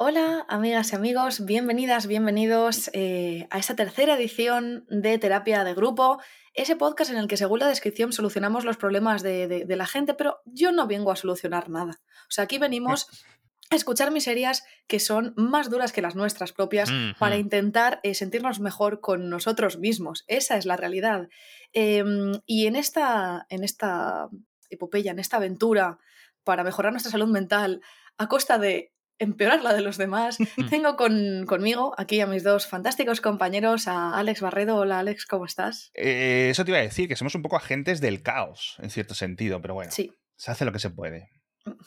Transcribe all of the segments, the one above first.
Hola, amigas y amigos, bienvenidas, bienvenidos eh, a esta tercera edición de Terapia de Grupo, ese podcast en el que según la descripción solucionamos los problemas de, la gente, pero yo no vengo a solucionar nada. O sea, aquí venimos a escuchar miserias que son más duras que las nuestras propias para intentar eh, sentirnos mejor con nosotros mismos. Esa es la realidad. Em, y en esta, en esta epopeya, en esta aventura para mejorar nuestra salud mental a costa de empeorar la de los demás. Tengo con, conmigo aquí a mis dos fantásticos compañeros, a Alex Barredo. Hola Alex, ¿cómo estás? Eh, eso te iba a decir, que somos un poco agentes del caos, en cierto sentido, pero bueno, sí. se hace lo que se puede.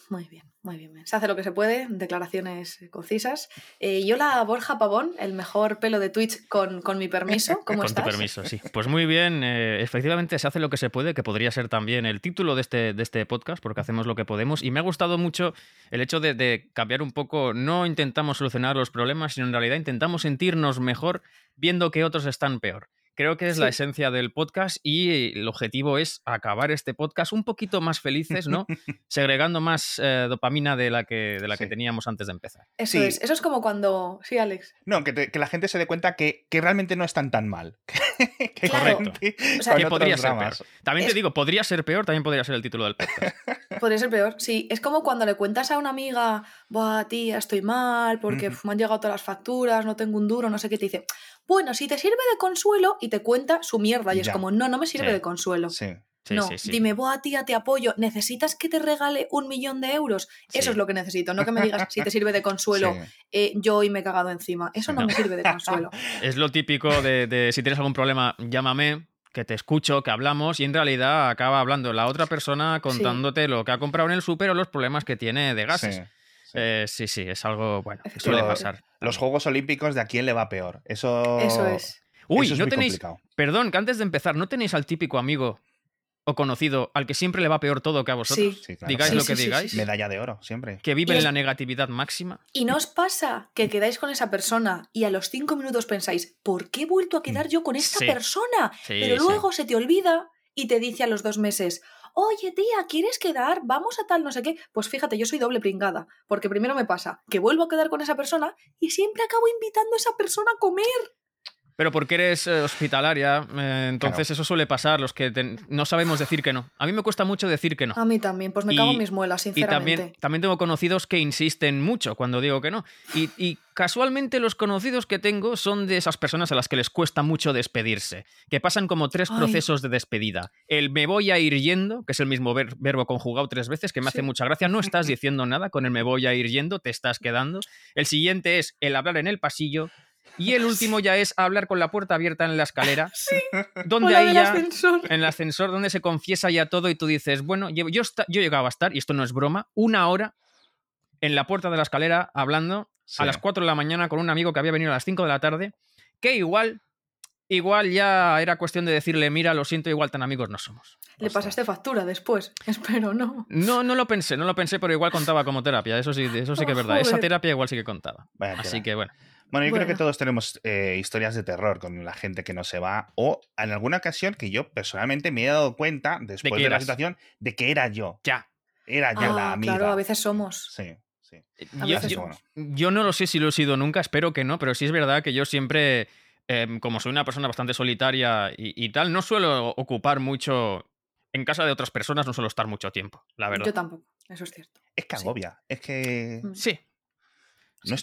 Muy bien, muy bien. Se hace lo que se puede, declaraciones concisas. Eh, yo la Borja Pavón, el mejor pelo de Twitch con, mi permiso. ¿Cómo con tu permiso, sí. Pues muy bien, eh, efectivamente se hace lo que se puede, que podría ser también el título de este, de este podcast, porque hacemos lo que podemos. Y me ha gustado mucho el hecho de, de cambiar un poco, no intentamos solucionar los problemas, sino en realidad intentamos sentirnos mejor viendo que otros están peor. Creo que es la esencia del podcast y el objetivo es acabar este podcast un poquito más felices, ¿no? Segregando más eh, dopamina de la, que, de la que teníamos antes de empezar. Eso es. Eso es como cuando. Sí, Alex. No, que, la gente se dé cuenta que, realmente no están tan mal. que Correcto. o sea, que podría ser peor. También te digo, podría ser peor, también podría ser el título del podcast. podría ser peor, sí. Es como cuando le cuentas a una amiga, Buah, tía, estoy mal porque me han llegado todas las facturas, no tengo un duro, no sé qué, te dice bueno, si te sirve de consuelo y te cuenta su mierda y es como, no, no me sirve de consuelo. Sí. no, dime, a tía, te apoyo. ¿Necesitas que te regale un millón de euros? Eso es lo que necesito. No que me digas si te sirve de consuelo, eh, yo hoy me he cagado encima. Eso no, me sirve de consuelo. Es lo típico de, si tienes algún problema, llámame, que te escucho, que hablamos y en realidad acaba hablando la otra persona contándote lo que ha comprado en el súper o los problemas que tiene de gases. Eh, sí, sí, es algo, bueno, que suele pasar. Los Juegos Olímpicos de a quién le va peor. Eso, eso es. Uy, no tenéis. Perdón, que antes de empezar, ¿no tenéis al típico amigo o conocido al que siempre le va peor todo que a vosotros? Sí. Digáis lo que digáis. Medalla de oro, siempre. Que vive en la negatividad máxima. Y no os pasa que quedáis con esa persona y a los cinco minutos pensáis, ¿por qué he vuelto a quedar mm. yo con esta persona? Pero luego se te olvida y te dice a los dos meses, oye tía, ¿quieres quedar? Vamos a tal no sé qué. Pues fíjate, yo soy doble pringada, porque primero me pasa que vuelvo a quedar con esa persona y siempre acabo invitando a esa persona a comer. Pero porque eres eh, hospitalaria, eh, entonces eso suele pasar, los que no sabemos decir que no. A mí me cuesta mucho decir que no. A mí también, pues me cago en mis muelas, sinceramente. Y también, también tengo conocidos que insisten mucho cuando digo que no. Y, casualmente los conocidos que tengo son de esas personas a las que les cuesta mucho despedirse, que pasan como tres procesos de despedida. El me voy a ir yendo, que es el mismo verbo conjugado tres veces, que me hace mucha gracia, no estás diciendo nada con el me voy a ir yendo, te estás quedando. El siguiente es el hablar en el pasillo. Y el último ya es hablar con la puerta abierta en la escalera. Sí. Donde ahí ya, En el ascensor, donde se confiesa ya todo y tú dices, bueno, yo, yo, yo llegaba a estar, y esto no es broma, una hora en la puerta de la escalera hablando a las 4 de la mañana con un amigo que había venido a las 5 de la tarde, que igual, igual ya era cuestión de decirle, mira, lo siento, igual tan amigos no somos. Le pasaste factura después, espero, ¿no? No, no lo pensé, no lo pensé, pero igual contaba como terapia, eso sí, eso sí que es verdad. Esa terapia igual sí que contaba. Así que bueno. Bueno, yo creo que todos tenemos eh, historias de terror con la gente que no se va. O en alguna ocasión que yo personalmente me he dado cuenta, después de, la situación, de que era yo. Ya. Era ya la ah, amiga. Claro, a veces somos. Sí. Sí. Eh, yo, no lo sé si lo he sido nunca, espero que no, pero sí es verdad que yo siempre, em, como soy una persona bastante solitaria y, tal, no suelo ocupar mucho en casa de otras personas, no suelo estar mucho tiempo, la verdad. Yo tampoco, eso es cierto. Es que agobia, es que... Sí.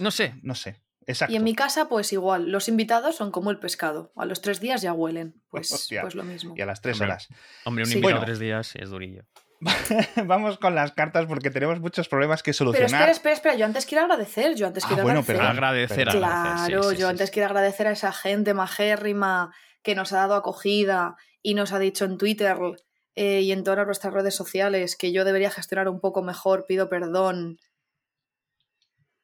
no sé. No sé. Y en mi casa, pues igual, los invitados son como el pescado. A los tres días ya huelen. Pues, pues lo mismo. Y a las tres horas. Hombre, un invitado tres días es durillo. Vamos con las cartas porque tenemos muchos problemas que solucionar. Pero espera, espera, espera. Yo antes quiero agradecer. Yo antes ah, quiero bueno, agradecer. Pero agradecer, Claro, yo antes quiero agradecer a esa gente majérrima que nos ha dado acogida y nos ha dicho en Twitter eh, y en todas nuestras redes sociales que yo debería gestionar un poco mejor. Pido perdón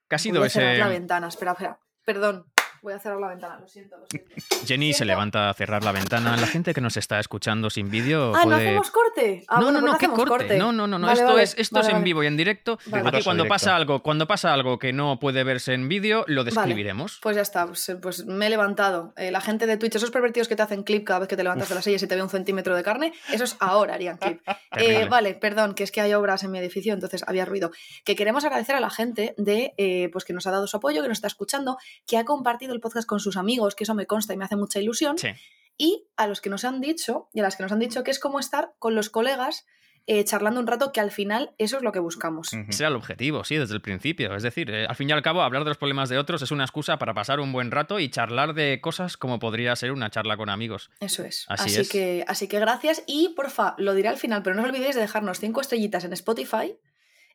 ¿Qué ha sido ese...? la ventana, espera, espera. Perdón. Voy a cerrar la ventana, lo siento. Jenny se levanta a cerrar la ventana. La gente que nos está escuchando sin vídeo. Ah, ¿no hacemos corte? Ah, no, no, no, pues ¿qué corte? No, no, no, esto es, esto es en vivo y en directo. Aquí cuando pasa algo, cuando pasa algo que no puede verse en vídeo, lo describiremos. Pues ya está, pues, eh, pues me he levantado. Eh, la gente de Twitch, esos pervertidos que te hacen clip cada vez que te levantas de las sillas y te ve un centímetro de carne, esos ahora harían clip. Eh, vale, perdón, que es que hay obras en mi edificio, entonces había ruido. Que queremos agradecer a la gente de pues que nos ha dado su apoyo, que nos está escuchando, que ha compartido el podcast con sus amigos que eso me consta y me hace mucha ilusión. Y a los que nos han dicho, y a las que nos han dicho que es como estar con los colegas eh, charlando un rato, que al final eso es lo que buscamos. Ese era el objetivo, sí, desde el principio. Es decir, eh, al fin y al cabo, hablar de los problemas de otros es una excusa para pasar un buen rato y charlar de cosas como podría ser una charla con amigos. Eso es. Así, Que, así que gracias y porfa, lo diré al final, pero no os olvidéis de dejarnos cinco estrellitas en Spotify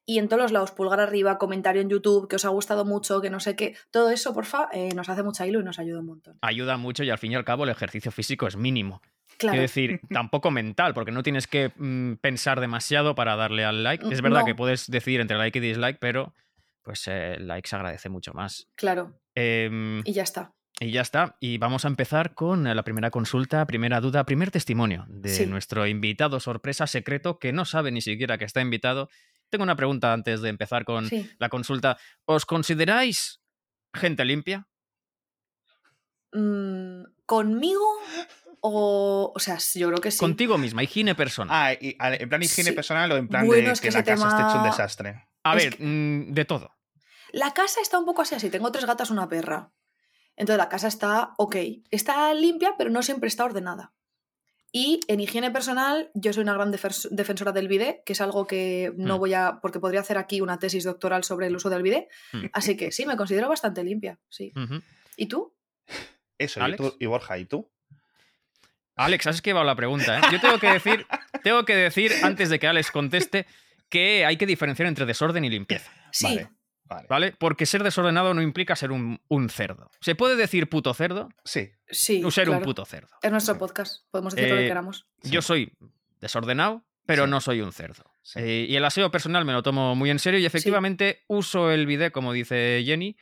y en todos los lados, pulgar arriba, comentario en YouTube, que os ha gustado mucho, que no sé qué, todo eso, porfa, eh, nos hace mucha hilo y nos ayuda un montón. Ayuda mucho y al fin y al cabo el ejercicio físico es mínimo. Claro. Quiero decir, tampoco mental, porque no tienes que mm, pensar demasiado para darle al like. Es verdad que puedes decidir entre like y dislike, pero pues el eh, like se agradece mucho más. Claro. Em, y ya está. Y ya está. Y vamos a empezar con la primera consulta, primera duda, primer testimonio de nuestro invitado sorpresa secreto que no sabe ni siquiera que está invitado tengo una pregunta antes de empezar con la consulta. ¿Os consideráis gente limpia? Mm, ¿Conmigo? O, o sea, yo creo que sí. Contigo misma, higiene personal. Ah, ¿en plan higiene personal o en plan de que, la casa esté hecho un desastre? A ver, mm, de todo. La casa está un poco así, así. Tengo tres gatas, una perra. Entonces la casa está ok. Está limpia, pero no siempre está ordenada. Y en higiene personal, yo soy una gran defensora del bidet, que es algo que no mm. voy a. porque podría hacer aquí una tesis doctoral sobre el uso del bidet. Mm. Así que sí, me considero bastante limpia, sí. ¿Y tú? Eso, ¿y, tú, y Borja, ¿y tú? Alex, has esquivado la pregunta, ¿eh? Yo tengo que decir, tengo que decir, antes de que Alex conteste, que hay que diferenciar entre desorden y limpieza. Sí. Vale. Porque ser desordenado no implica ser un, cerdo. ¿Se puede decir puto cerdo? Sí. Sí. O ser un puto cerdo. Es nuestro podcast. Podemos decir lo que eh, queramos. Yo soy desordenado, pero no soy un cerdo. Eh, y el aseo personal me lo tomo muy en serio y efectivamente uso el bidet, como dice Jenny.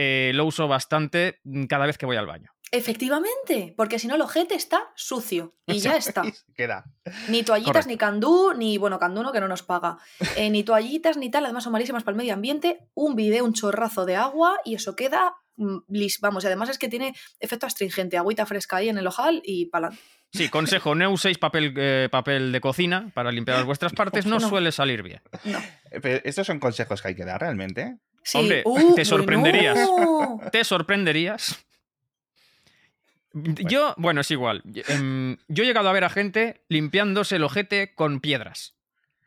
Eh, lo uso bastante cada vez que voy al baño. Efectivamente, porque si no el ojete está sucio y ya está. Queda. Ni toallitas, ni candú, ni, bueno, candú no que no nos paga. Eh, ni toallitas, ni tal, además son malísimas para el medio ambiente. Un video, un chorrazo de agua y eso queda, mm, vamos, y además es que tiene efecto astringente, agüita fresca ahí en el ojal y palante. Sí, consejo, no uséis papel, eh, papel de cocina para limpiar vuestras partes, no, suele salir bien. Eh, estos son consejos que hay que dar realmente. Hombre, uh, te sorprenderías. Te sorprenderías. Yo, bueno, es igual. Em, yo he llegado a ver a gente limpiándose el ojete con piedras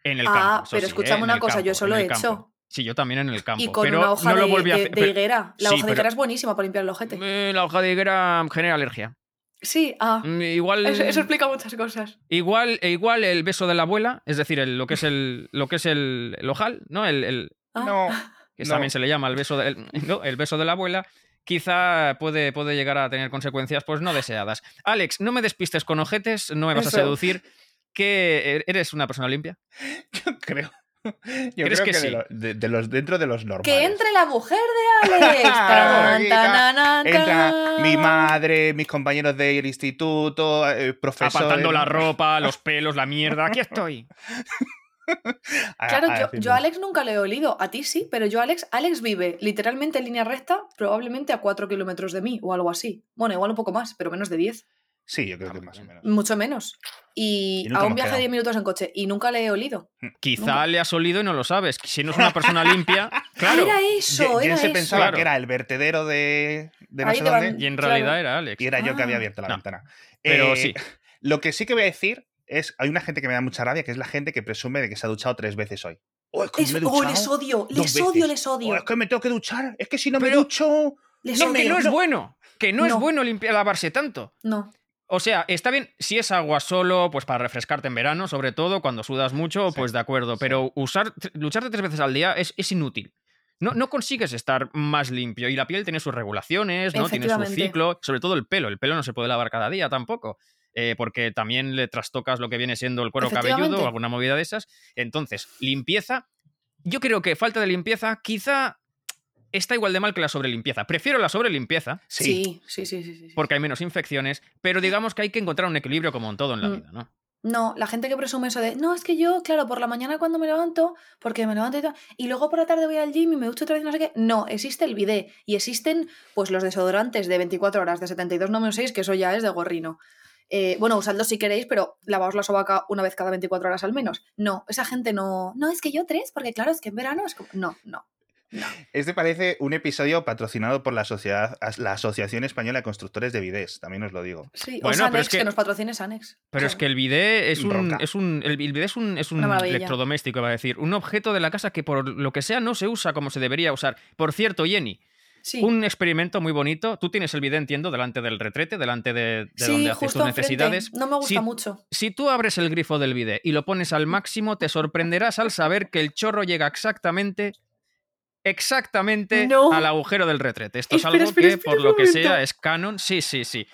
en el ah, campo. Ah, pero escuchame una cosa, yo eso lo he hecho. Sí, yo también en el campo. Y con pero una hoja no de, lo volví a hacer. de, higuera. La hoja de higuera es buenísima para limpiar el ojete. Eh, la hoja de higuera genera alergia. Sí, ah. Mm, igual, eso, explica muchas cosas. Igual, e igual el beso de la abuela, es decir, lo que es el, lo que es el, ojal, ¿no? El, ah. No. Que también se le llama el beso, de, no, el beso de la abuela quizá puede, puede llegar a tener consecuencias pues no deseadas. Alex, no me despistes con ojetes, no me vas a seducir. ¿Que e-, eres una persona limpia? Yo creo. Yo creo que, sí? de, los, dentro de los normales. Que entre la mujer de Alex. entra mi madre, mis compañeros del instituto, eh, profesores. Apartando la ropa, los pelos, la mierda. Aquí estoy. claro, yo, a Alex nunca le he olido, a ti sí, pero yo Alex, Alex vive literalmente en línea recta, probablemente a 4 kilómetros de mí o algo así. Bueno, igual un poco más, pero menos de 10. Sí, yo creo que más o menos. Mucho menos. Y, a un viaje de 10 minutos en coche y nunca le he olido. Mm, quizá le has olido y no lo sabes. Si no es una persona limpia, claro. Era eso, era se pensaba que era el vertedero de, de no sé dónde. Y en realidad era Alex. Y era yo que había ah. abierto la ventana. Pero eh, sí. Lo que sí que voy a decir es, hay una gente que me da mucha rabia, que es la gente que presume de que se ha duchado tres veces hoy. Oh, es que me he oh, les odio, les odio, les odio. Oh, es que me tengo que duchar, es que si no me ducho... no, que no es bueno, que no, es bueno limpiar, lavarse tanto. No. O sea, está bien, si es agua solo, pues para refrescarte en verano, sobre todo, cuando sudas mucho, pues de acuerdo. Pero usar, lucharte tres veces al día es, es inútil. No, no, consigues estar más limpio. Y la piel tiene sus regulaciones, ¿no? Tiene su ciclo. Sobre todo el pelo. El pelo no se puede lavar cada día tampoco. Eh, porque también le trastocas lo que viene siendo el cuero cabelludo o alguna movida de esas. Entonces, limpieza. Yo creo que falta de limpieza, quizá está igual de mal que la sobrelimpieza. Prefiero la sobrelimpieza. Sí, sí, sí, sí, sí, Porque hay menos infecciones, pero digamos que hay que encontrar un equilibrio como en todo en la mm. vida, ¿no? No, la gente que presume eso de, no, es que yo, claro, por la mañana cuando me levanto, porque me levanto y tal, y luego por la tarde voy al gym y me ducho otra vez, no sé qué. No, existe el bidet y existen, pues, los desodorantes de 24 horas, de 72 no 6, que eso ya es de gorrino. Eh, bueno, usadlos si queréis, pero lavaos la sobaca una vez cada 24 horas al menos. No, esa gente no. No, es que yo tres, porque claro, es que en verano es como. No, no. Este parece un episodio patrocinado por la sociedad, la Asociación Española de Constructores de Bidés, también os lo digo. Sí, bueno, o que, nos patrocine Sanex. Pero es que el bidet es un, es un, el, bidet es un, es un electrodoméstico, va a decir, un objeto de la casa que por lo que sea no se usa como se debería usar. Por cierto, Jenny, Un experimento muy bonito. Tú tienes el bidet, entiendo, delante del retrete, delante de, donde haces tus necesidades. No me gusta mucho. Si tú abres el grifo del bidet y lo pones al máximo, te sorprenderás al saber que el chorro llega exactamente exactamente al agujero del retrete. Esto es algo que, por lo que sea, es canon. Sí, sí, sí.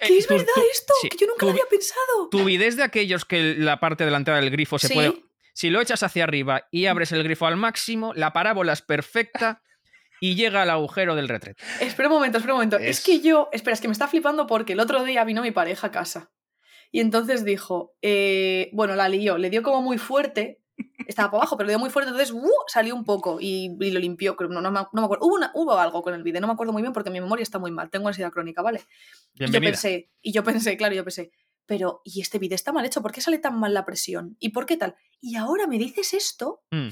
¿Qué es verdad esto? que yo nunca lo había pensado. Tu es de aquellos que la parte delantera del grifo se puede. Si lo echas hacia arriba y abres el grifo al máximo, la parábola es perfecta y llega al agujero del retrete. Espera un momento, espera un momento. Es... que yo. Espera, es que me está flipando porque el otro día vino mi pareja a casa. Y entonces dijo, eh, bueno, la lió, le dio como muy fuerte estaba por abajo, pero le dio muy fuerte, entonces ¡uh! salió un poco y, lo limpió. No, no, me, acuerdo. Hubo, hubo, algo con el vídeo, no me acuerdo muy bien porque mi memoria está muy mal. Tengo ansiedad crónica, ¿vale? Y yo pensé, y yo pensé, claro, yo pensé, pero ¿y este vídeo está mal hecho? ¿Por qué sale tan mal la presión? ¿Y por qué tal? Y ahora me dices esto. Mm.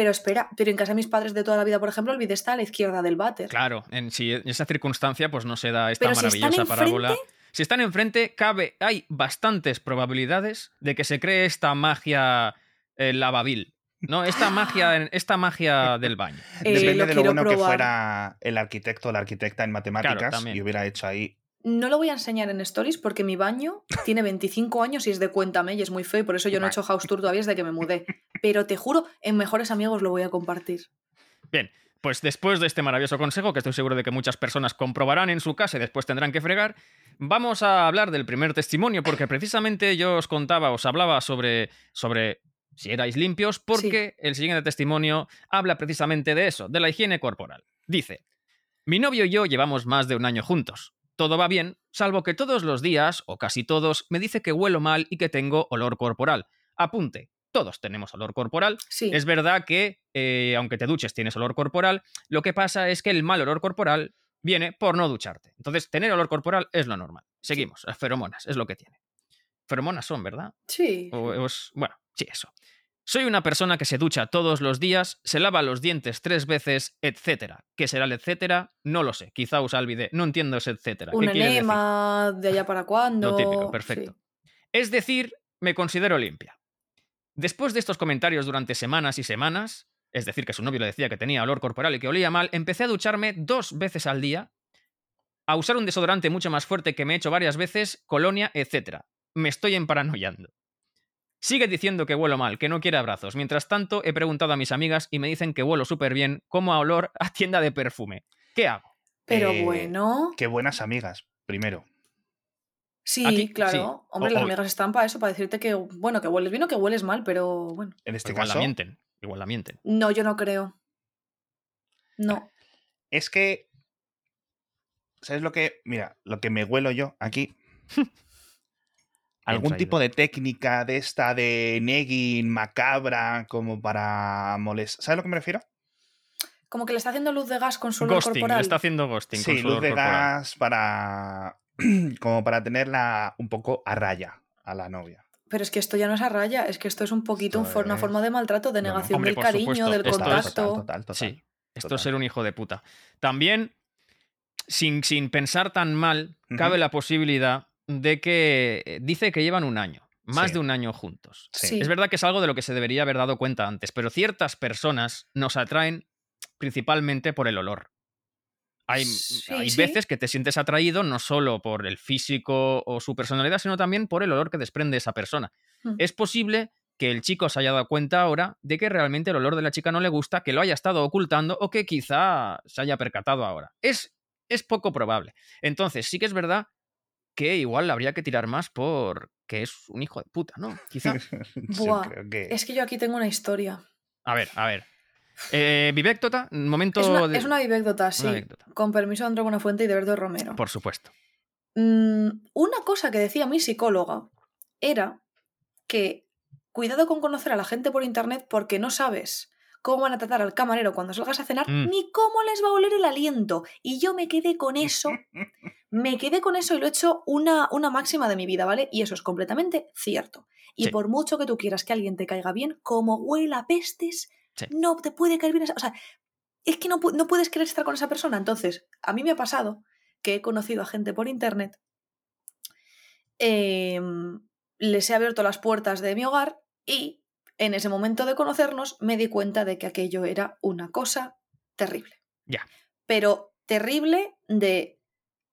Pero espera, pero en casa de mis padres de toda la vida, por ejemplo, el vídeo está a la izquierda del váter. Claro, en, si en esa circunstancia, pues no se da esta maravillosa parábola. Si están enfrente, cabe, hay bastantes probabilidades de que se cree esta magia el lavavil. No, esta magia, esta magia del baño. Eh, Depende de lo bueno que fuera el arquitecto o la arquitecta en matemáticas y hubiera hecho ahí. No lo voy a enseñar en stories porque mi baño tiene 25 años y es de Cuéntame y es muy feo y por eso yo no he hecho house tour todavía desde que me mudé. Pero te juro, en Mejores Amigos lo voy a compartir. Bien, pues después de este maravilloso consejo, que estoy seguro de que muchas personas comprobarán en su casa y después tendrán que fregar, vamos a hablar del primer testimonio, porque precisamente yo os contaba, os hablaba sobre, sobre si erais limpios, porque el siguiente testimonio habla precisamente de eso, de la higiene corporal. Dice, mi novio y yo llevamos más de un año juntos. Todo va bien, salvo que todos los días, o casi todos, me dice que huelo mal y que tengo olor corporal. Apunte, todos tenemos olor corporal. Es verdad que, eh, aunque te duches, tienes olor corporal. Lo que pasa es que el mal olor corporal viene por no ducharte. Entonces, tener olor corporal es lo normal. Seguimos, las feromonas, es lo que tiene. Feromonas son, ¿verdad? Sí. bueno, sí, eso. Soy una persona que se ducha todos los días, se lava los dientes tres veces, etcétera. ¿Qué será el etcétera? No lo sé. Quizá usa el bidet. No entiendo ese etcétera. Un enema, de allá para cuándo. Lo típico, perfecto. Es decir, me considero limpia. Después de estos comentarios durante semanas y semanas, es decir, que su novio le decía que tenía olor corporal y que olía mal, empecé a ducharme dos veces al día, a usar un desodorante mucho más fuerte que me he hecho varias veces, colonia, etcétera. Me estoy emparanoyando. Sigue diciendo que huelo mal, que no quiere abrazos. Mientras tanto, he preguntado a mis amigas y me dicen que huelo súper bien, como a olor a tienda de perfume. ¿Qué hago? Pero eh, bueno. Qué buenas amigas, primero. Sí, claro. Hombre, las amigas están para eso, para decirte que, bueno, que hueles bien o que hueles mal, pero bueno. En este igual caso. la mienten. Igual la mienten. No, yo no creo. No. Es que. ¿Sabes lo que.? Mira, lo que me huelo yo aquí. algún tipo de técnica de esta de negging macabra como para molestar. ¿Sabes a lo que me refiero? Como que le está haciendo luz de gas con su olor ghosting, corporal. Le está haciendo ghosting. Sí, luz de gas para. como para tenerla un poco a raya a la novia. Pero es que esto ya no es a raya, es que esto es un poquito una forma de maltrato, de negación del cariño, del contacto. Total, total, sí, esto es ser un hijo de puta. También, sin, sin pensar tan mal, cabe la posibilidad de que eh, dice que llevan un año, más de un año juntos. Es verdad que es algo de lo que se debería haber dado cuenta antes, pero ciertas personas nos atraen principalmente por el olor. Hay, hay veces que te sientes atraído no solo por el físico o su personalidad, sino también por el olor que desprende esa persona. Mm. Es posible que el chico se haya dado cuenta ahora de que realmente el olor de la chica no le gusta, que lo haya estado ocultando o que quizá se haya percatado ahora. Es, es poco probable. Entonces, sí que es verdad que igual habría que tirar más por que es un hijo de puta, ¿no? Quizá. Buah, Es que yo aquí tengo una historia. A ver, a ver. Eh, ¿Vivectota? Momento es una, de... es una vivecdota, sí. Con permiso de André Buenafuente y de Berto Romero. Por supuesto. Mm, una cosa que decía mi psicóloga era que cuidado con conocer a la gente por internet porque no sabes cómo van a tratar al camarero cuando salgas a cenar, Mm. ni cómo les va a oler el aliento. Y yo me quedé con eso, me quedé con eso y lo he hecho una, una máxima de mi vida, ¿vale? Y eso es completamente cierto. Y Sí. por mucho que tú quieras que alguien te caiga bien, como huela pestes, Sí. no te puede caer bien esa... O sea, es que no, no puedes querer estar con esa persona. Entonces, a mí me ha pasado que he conocido a gente por internet, em, les he abierto las puertas de mi hogar y en ese momento de conocernos me di cuenta de que aquello era una cosa terrible. Ya. Pero terrible de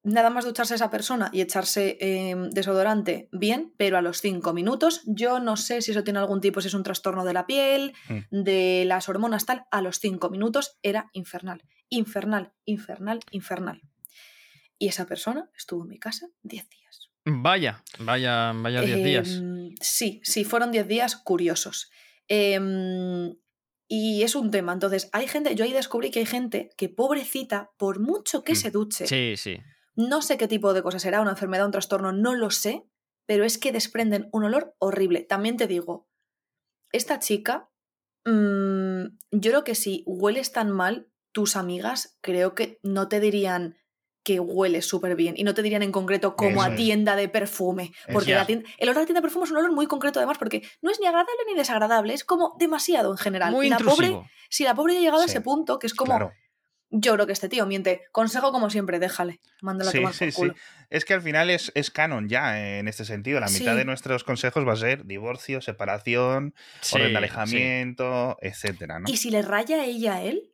nada más ducharse esa persona y echarse em, desodorante bien, pero a los cinco minutos, yo no sé si eso tiene algún tipo, si es un trastorno de la piel, Mm. de las hormonas tal, a los cinco minutos era infernal, infernal, infernal, infernal. Y esa persona estuvo en mi casa 10 días. Vaya, vaya, vaya 10 días. Em, Sí, sí, fueron 10 días curiosos. Em, y es un tema. Entonces, hay gente, yo ahí descubrí que hay gente que, pobrecita, por mucho que Mm, se duche, Sí, sí. No sé qué tipo de cosa será, una enfermedad, un trastorno, no lo sé, pero es que desprenden un olor horrible. También te digo, esta chica, mm, yo creo que si hueles tan mal, tus amigas creo que no te dirían que hueles súper bien y no te dirían en concreto como Eso a es. tienda de perfume. Porque la tienda- el olor a tienda de perfume es un olor muy concreto además porque no es ni agradable ni desagradable, es como demasiado en general. Muy la pobre, si la pobre ya ha llegado a ese punto, que es como, Claro. Yo creo que este tío miente. Consejo como siempre, déjale. Mándala a Sí, tomar por sí. culo. Es que al final es, es canon ya eh, en este sentido. La mitad Sí. de nuestros consejos va a ser divorcio, separación, Sí, orden de alejamiento, etcétera, ¿no? Y si le raya ella a él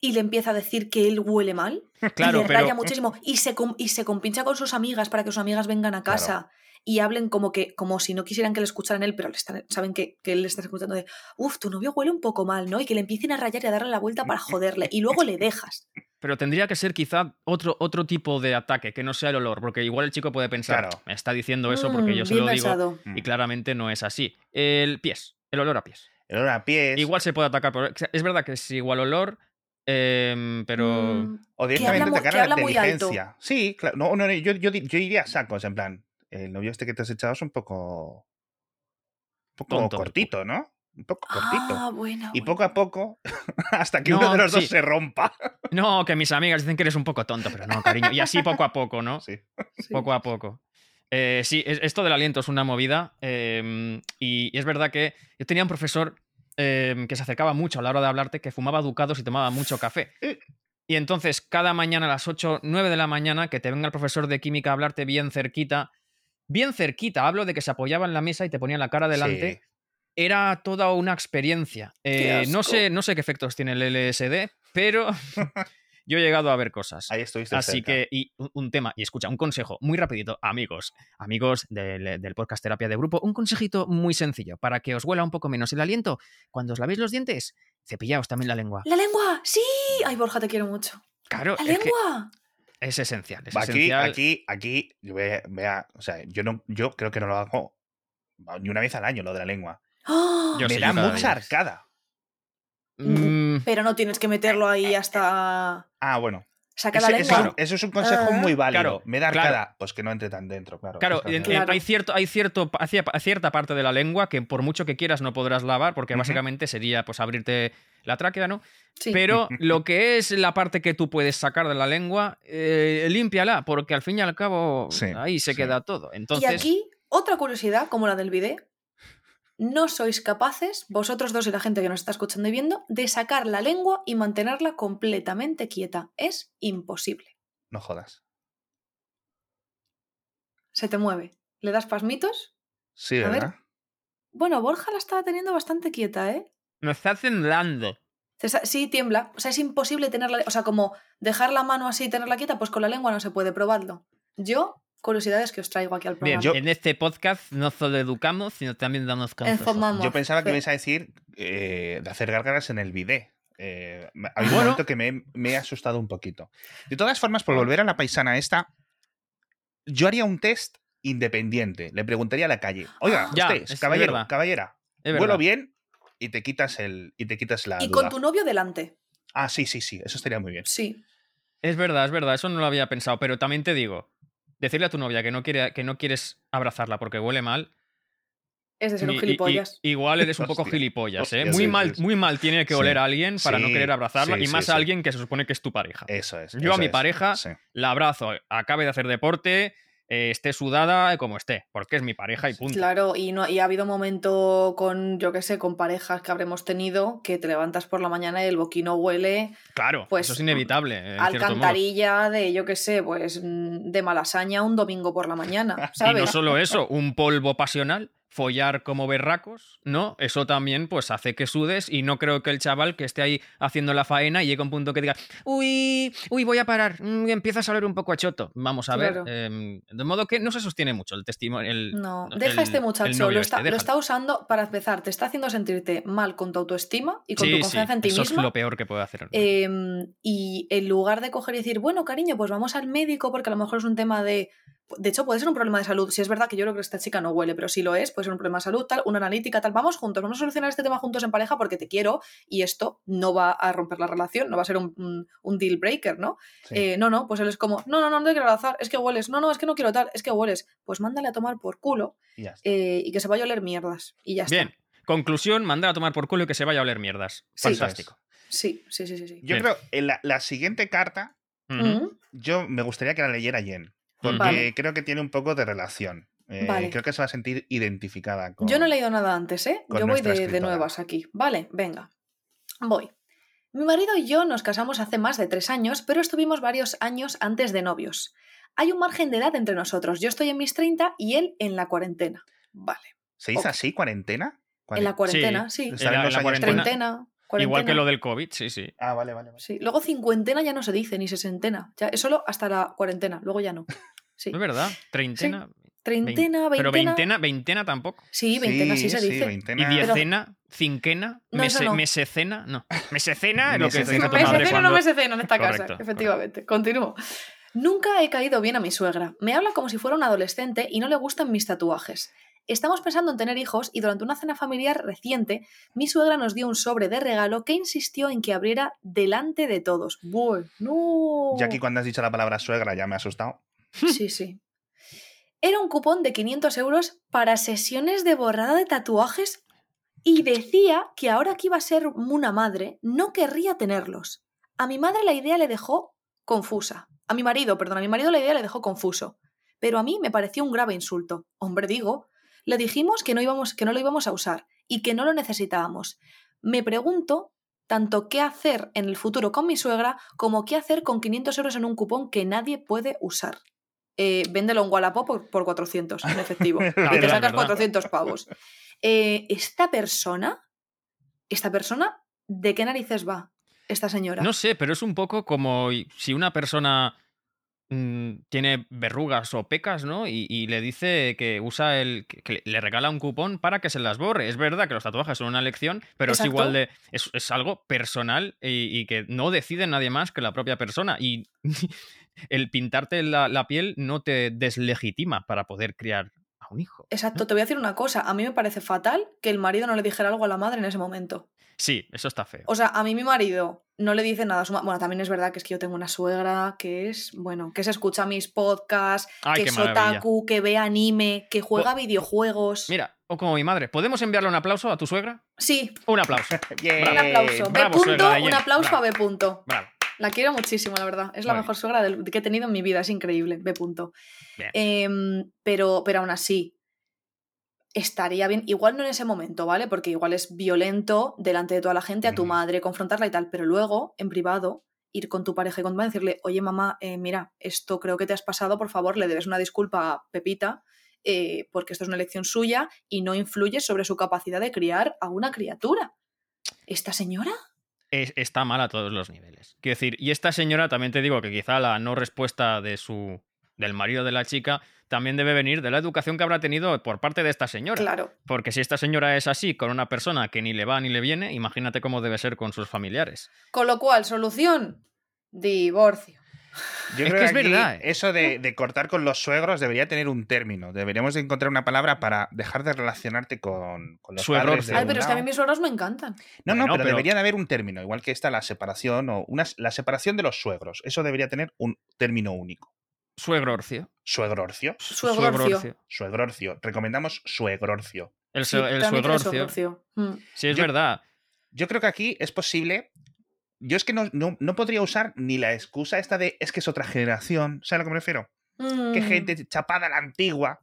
y le empieza a decir que él huele mal, Claro, y le pero raya muchísimo y se, com- y se compincha con sus amigas para que sus amigas vengan a casa y hablen como que como si no quisieran que le escucharan él, pero le están, saben que, que él le está escuchando de, uff, tu novio huele un poco mal, ¿no? Y que le empiecen a rayar y a darle la vuelta para joderle y luego le dejas. Pero tendría que ser quizá otro, otro tipo de ataque, que no sea el olor, porque igual el chico puede pensar, Claro. me está diciendo eso porque Mm, yo se bien lo digo pensado. Mm. y claramente no es así. El pies, el olor a pies. El olor a pies. Igual se puede atacar por... Es verdad que es igual olor, em, pero... Mm, O directamente atacar a la inteligencia. Sí, claro. No, no, no, yo, yo, yo iría a sacos, en plan. El novio este que te has echado es un poco. Un poco Tonto. cortito, ¿no? Un poco cortito. Ah, bueno. y bueno. poco a poco, hasta que No, uno de los dos se rompa. No, que mis amigas dicen que eres un poco tonto, pero no, cariño. Y así poco a poco, ¿no? Sí. Sí. Poco a poco. Eh, sí, es- esto del aliento es una movida. eh, y, y es verdad que yo tenía un profesor eh, que se acercaba mucho a la hora de hablarte, que fumaba ducados y tomaba mucho café. Eh. Y entonces, cada mañana a las 8, 9 de la mañana, que te venga el profesor de química a hablarte bien cerquita, bien cerquita, hablo de que se apoyaba en la mesa y te ponía la cara delante, Sí. era toda una experiencia. Eh, no, sé, no sé qué efectos tiene el LSD, pero yo he llegado a ver cosas. Ahí estuviste Así cerca. que, y un, tema, y escucha, un consejo muy rapidito, amigos, amigos del, del podcast Terapia de Grupo, un consejito muy sencillo para que os huela un poco menos el aliento. Cuando os lavéis los dientes, cepillaos también la lengua. ¡La lengua! ¡Sí! Ay, Borja, te quiero mucho. Claro, ¡La es, que lengua! Es esencial. Es Aquí, esencial. aquí, aquí, yo vea, vea, o sea, yo no, yo creo que no lo hago ni una vez al año lo de la lengua. ¡Ah! Yo Me sí, da mucha arcada. Mm, Pero no tienes que meterlo ahí hasta. Ah, bueno. Saca Ese- la eso, lengua. eso es un consejo Ah. muy válido. Claro, me da claro. arcada. Pues que no entre tan dentro, claro. Claro, hay cierto, hay cierto, hacia- cierta parte de la lengua que por mucho que quieras no podrás lavar, porque básicamente sería pues abrirte la tráquea, ¿no? Sí. Pero lo que es la parte que tú puedes sacar de la lengua, eh, límpiala, porque al fin y al cabo Sí, ahí se sí. queda todo. Y Entonces, aquí, otra curiosidad, como la del bidet. No sois capaces, vosotros dos y la gente que nos está escuchando y viendo, de sacar la lengua y mantenerla completamente quieta. Es imposible. No jodas. Se te mueve. ¿Le das pasmitos? Sí, A ver. ¿verdad? Bueno, Borja la estaba teniendo bastante quieta, ¿eh? me está temblando. Sí, tiembla. O sea, es imposible tenerla. O sea, como dejar la mano así y tenerla quieta, pues con la lengua no se puede, probadlo. Yo, curiosidades que os traigo aquí al Bien, programa. yo- en este podcast no solo educamos, sino también damos consejos. Informamos. Yo pensaba que me ibas a decir eh, de hacer gárgaras en el bidet. Eh, hay un Bueno. momento que me, me he asustado un poquito. De todas formas, por volver a la paisana esta, yo haría un test independiente. Le preguntaría a la calle, oiga, Ya, usted, es caballero, verdad. caballera, Es ¿vuelo bien? y te quitas el y te quitas la Y con tu novio delante. Ah, sí, sí, sí, eso estaría muy bien. Sí. Es verdad, es verdad, eso no lo había pensado, pero también te digo, decirle a tu novia que no, quiere, que no quieres abrazarla porque huele mal. Es de ser un gilipollas. igual eres un poco gilipollas, ¿eh? muy, mal, muy mal tiene que oler a alguien para no querer abrazarla y más a alguien que se supone que es tu pareja. Eso es. Yo a mi pareja la abrazo, acabe de hacer deporte, eh, esté sudada como esté, porque es mi pareja y punto. Claro, y, no, y ha habido momento con, yo qué sé, con parejas que habremos tenido que te levantas por la mañana y el boquino huele. Claro, pues, eso es inevitable. Alcantarilla de, yo qué sé, pues mm, de malasaña un domingo por la mañana. ¿sabes? Y no solo eso, un polvo pasional follar como berracos, ¿no? Eso también pues hace que sudes y no creo que el chaval que esté ahí haciendo la faena llegue a un punto que diga, uy, uy, voy a parar, mm, empiezas a oler un poco a choto. Vamos a ver. Em, de modo que no se sostiene mucho el testimonio. no, deja este muchacho, lo, está, este, lo está, usando para empezar, te está haciendo sentirte mal con tu autoestima y con tu confianza en ti eso es lo peor que puede hacer. Em, y en lugar de coger y decir, bueno, cariño, pues vamos al médico porque a lo mejor es un tema de de hecho, puede ser un problema de salud. Si es verdad que yo creo que esta chica no huele, pero si lo es, puede ser un problema de salud, tal, una analítica, tal. Vamos juntos, vamos a solucionar este tema juntos en pareja porque te quiero y esto no va a romper la relación, no va a ser un, deal breaker, ¿no? Eh, no, no, pues él es como, no, no, no, no quiero abrazar, es que hueles, no, no, es que no quiero tal, es que hueles. Pues mándale a tomar por culo y, eh, que se vaya a oler mierdas. Y ya está. Bien, conclusión, mándale a tomar por culo y que se vaya a oler mierdas. Fantástico. Sí, sí, sí, sí. Yo creo que la, la, siguiente carta, yo me gustaría que la leyera Jen. Porque creo que tiene un poco de relación. Eh, creo que se va a sentir identificada con. Yo no he leído nada antes, ¿eh? Yo voy de, nuevas aquí. Vale, venga. Voy. Mi marido y yo nos casamos hace más de tres años, pero estuvimos varios años antes de novios. Hay un margen de edad entre nosotros. Yo estoy en mis 30 y él en la cuarentena. Vale. ¿Se dice así, cuarentena? En la cuarentena, sí. En la, cuarentena. Igual que lo del COVID, sí, sí. Ah, vale, vale. Sí. Luego cincuentena ya no se dice, ni sesentena. Ya, es solo hasta la cuarentena, luego ya no. Sí. Es verdad, treintena. Treintena, veintena. Pero veintena, veintena tampoco. Sí, veintena sí, se dice. Y diecena, cinquena, mesecena, no. Mesecena es lo que dice tu madre Mesecena cuando... no mesecena en esta casa, efectivamente. Continúo. Nunca he caído bien a mi suegra. Me habla como si fuera un adolescente y no le gustan mis tatuajes. Estamos pensando en tener hijos y durante una cena familiar reciente, mi suegra nos dio un sobre de regalo que insistió en que abriera delante de todos. Bueno. Ya que cuando has dicho la palabra suegra ya me ha asustado. Sí, sí. Era un cupón de 500 euros para sesiones de borrada de tatuajes y decía que ahora que iba a ser una madre, no querría tenerlos. A mi madre la idea le dejó confusa. A mi marido, perdón, a mi marido la idea le dejó confuso. Pero a mí me pareció un grave insulto. Hombre, digo, le dijimos que no, íbamos, que no lo íbamos a usar y que no lo necesitábamos. Me pregunto tanto qué hacer en el futuro con mi suegra como qué hacer con 500 euros en un cupón que nadie puede usar. Eh, véndelo en Wallapop por, 400 en efectivo y te sacas 400 pavos. Eh, esta persona, esta persona, ¿de qué narices va esta señora? No sé, pero es un poco como si una persona tiene verrugas o pecas, ¿no? Y, le dice que usa el. Que, le regala un cupón para que se las borre. Es verdad que los tatuajes son una elección, pero es igual de. Es, algo personal y, que no decide nadie más que la propia persona. Y el pintarte la, la piel no te deslegitima para poder criar a un hijo. Exacto, te voy a decir una cosa. A mí me parece fatal que el marido no le dijera algo a la madre en ese momento. Sí, eso está feo. O sea, a mí mi marido no le dice nada a su Bueno, también es verdad que es que yo tengo una suegra que es, bueno, que se escucha mis podcasts, que es otaku, que ve anime, que juega videojuegos. Mira, o como mi madre, ¿podemos enviarle un aplauso a tu suegra? Sí. Un aplauso. Un aplauso. B. Punto, un aplauso a B. Punto. Bravo. La quiero muchísimo, la verdad. Es la mejor suegra que he tenido en mi vida, es increíble. B. Punto. Em, pero, pero aún así, estaría bien, igual no en ese momento, ¿vale? Porque igual es violento delante de toda la gente, a tu madre, confrontarla y tal, pero luego, en privado, ir con tu pareja y con tu madre, decirle, oye mamá, eh, mira, esto creo que te has pasado, por favor, le debes una disculpa a Pepita, eh, porque esto es una elección suya y no influye sobre su capacidad de criar a una criatura. ¿Esta señora? Está mal a todos los niveles. Quiero decir, y esta señora también te digo que quizá la no respuesta de su del marido de la chica también debe venir de la educación que habrá tenido por parte de esta señora. Claro. Porque si esta señora es así con una persona que ni le va ni le viene, imagínate cómo debe ser con sus familiares. Con lo cual, solución, divorcio. Yo creo que, es verdad. ¿eh? Eso de, cortar con los suegros debería tener un término. Deberíamos encontrar una palabra para dejar de relacionarte con, los suegros. Ay, pero es que a mí mis suegros me encantan. No, no, pero, debería de haber un término, igual que está la separación o una, la separación de los suegros. Eso debería tener un término único. Suegrorcio. Suegrorcio. Suegrorcio. Suegrorcio. Recomendamos suegrorcio. El, suegrorcio. Mm. Sí, es verdad. Yo creo que aquí es posible yo es que no, no, podría usar ni la excusa esta de es que es otra generación. ¿Sabes a lo que me refiero? Que mm. gente chapada a la antigua.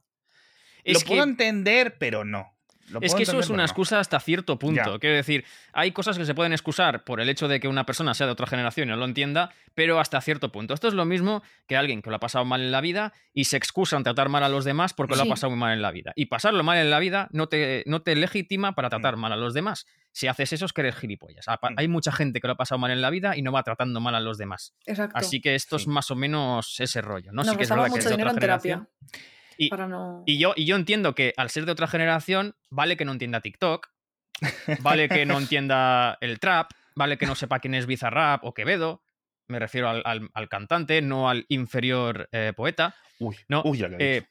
lo puedo entender, pero no. Es que eso es una excusa hasta cierto punto. Quiero decir, hay cosas que se pueden excusar por el hecho de que una persona sea de otra generación y no lo entienda, pero hasta cierto punto. Esto es lo mismo que alguien que lo ha pasado mal en la vida y se excusa en tratar mal a los demás porque lo ha pasado muy mal en la vida. Y pasarlo mal en la vida no te, no te legitima para tratar mm. mal a los demás si haces eso es que eres gilipollas. Mm. Hay mucha gente que lo ha pasado mal en la vida y no va tratando mal a los demás. Exacto. Así que esto es más o menos ese rollo. ¿no? Nos sí que mucho dinero en terapia. Y, y, yo, y yo entiendo que al ser de otra generación, vale que no entienda TikTok, vale que no entienda el trap, vale que no sepa quién es Bizarrap o Quevedo, me refiero al, cantante, no al inferior eh, poeta. Uy, no, uy, eh,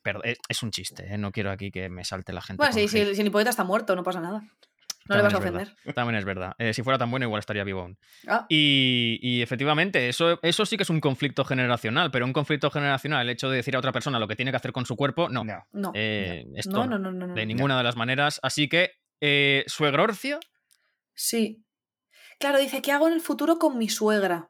es, un chiste, eh, no quiero aquí que me salte la gente. Bueno, sí, si, el poeta está muerto, no pasa nada. No le vas a ofender. También es verdad. Eh, si fuera tan bueno, igual estaría vivo aún. Ah. Y, efectivamente, eso, eso sí que es un conflicto generacional, pero un conflicto generacional, el hecho de decir a otra persona lo que tiene que hacer con su cuerpo, no. No, no. Eh, esto no, de ninguna de las maneras. Así que, eh, ¿suegrorcio? Sí. Claro, dice, ¿qué hago en el futuro con mi suegra?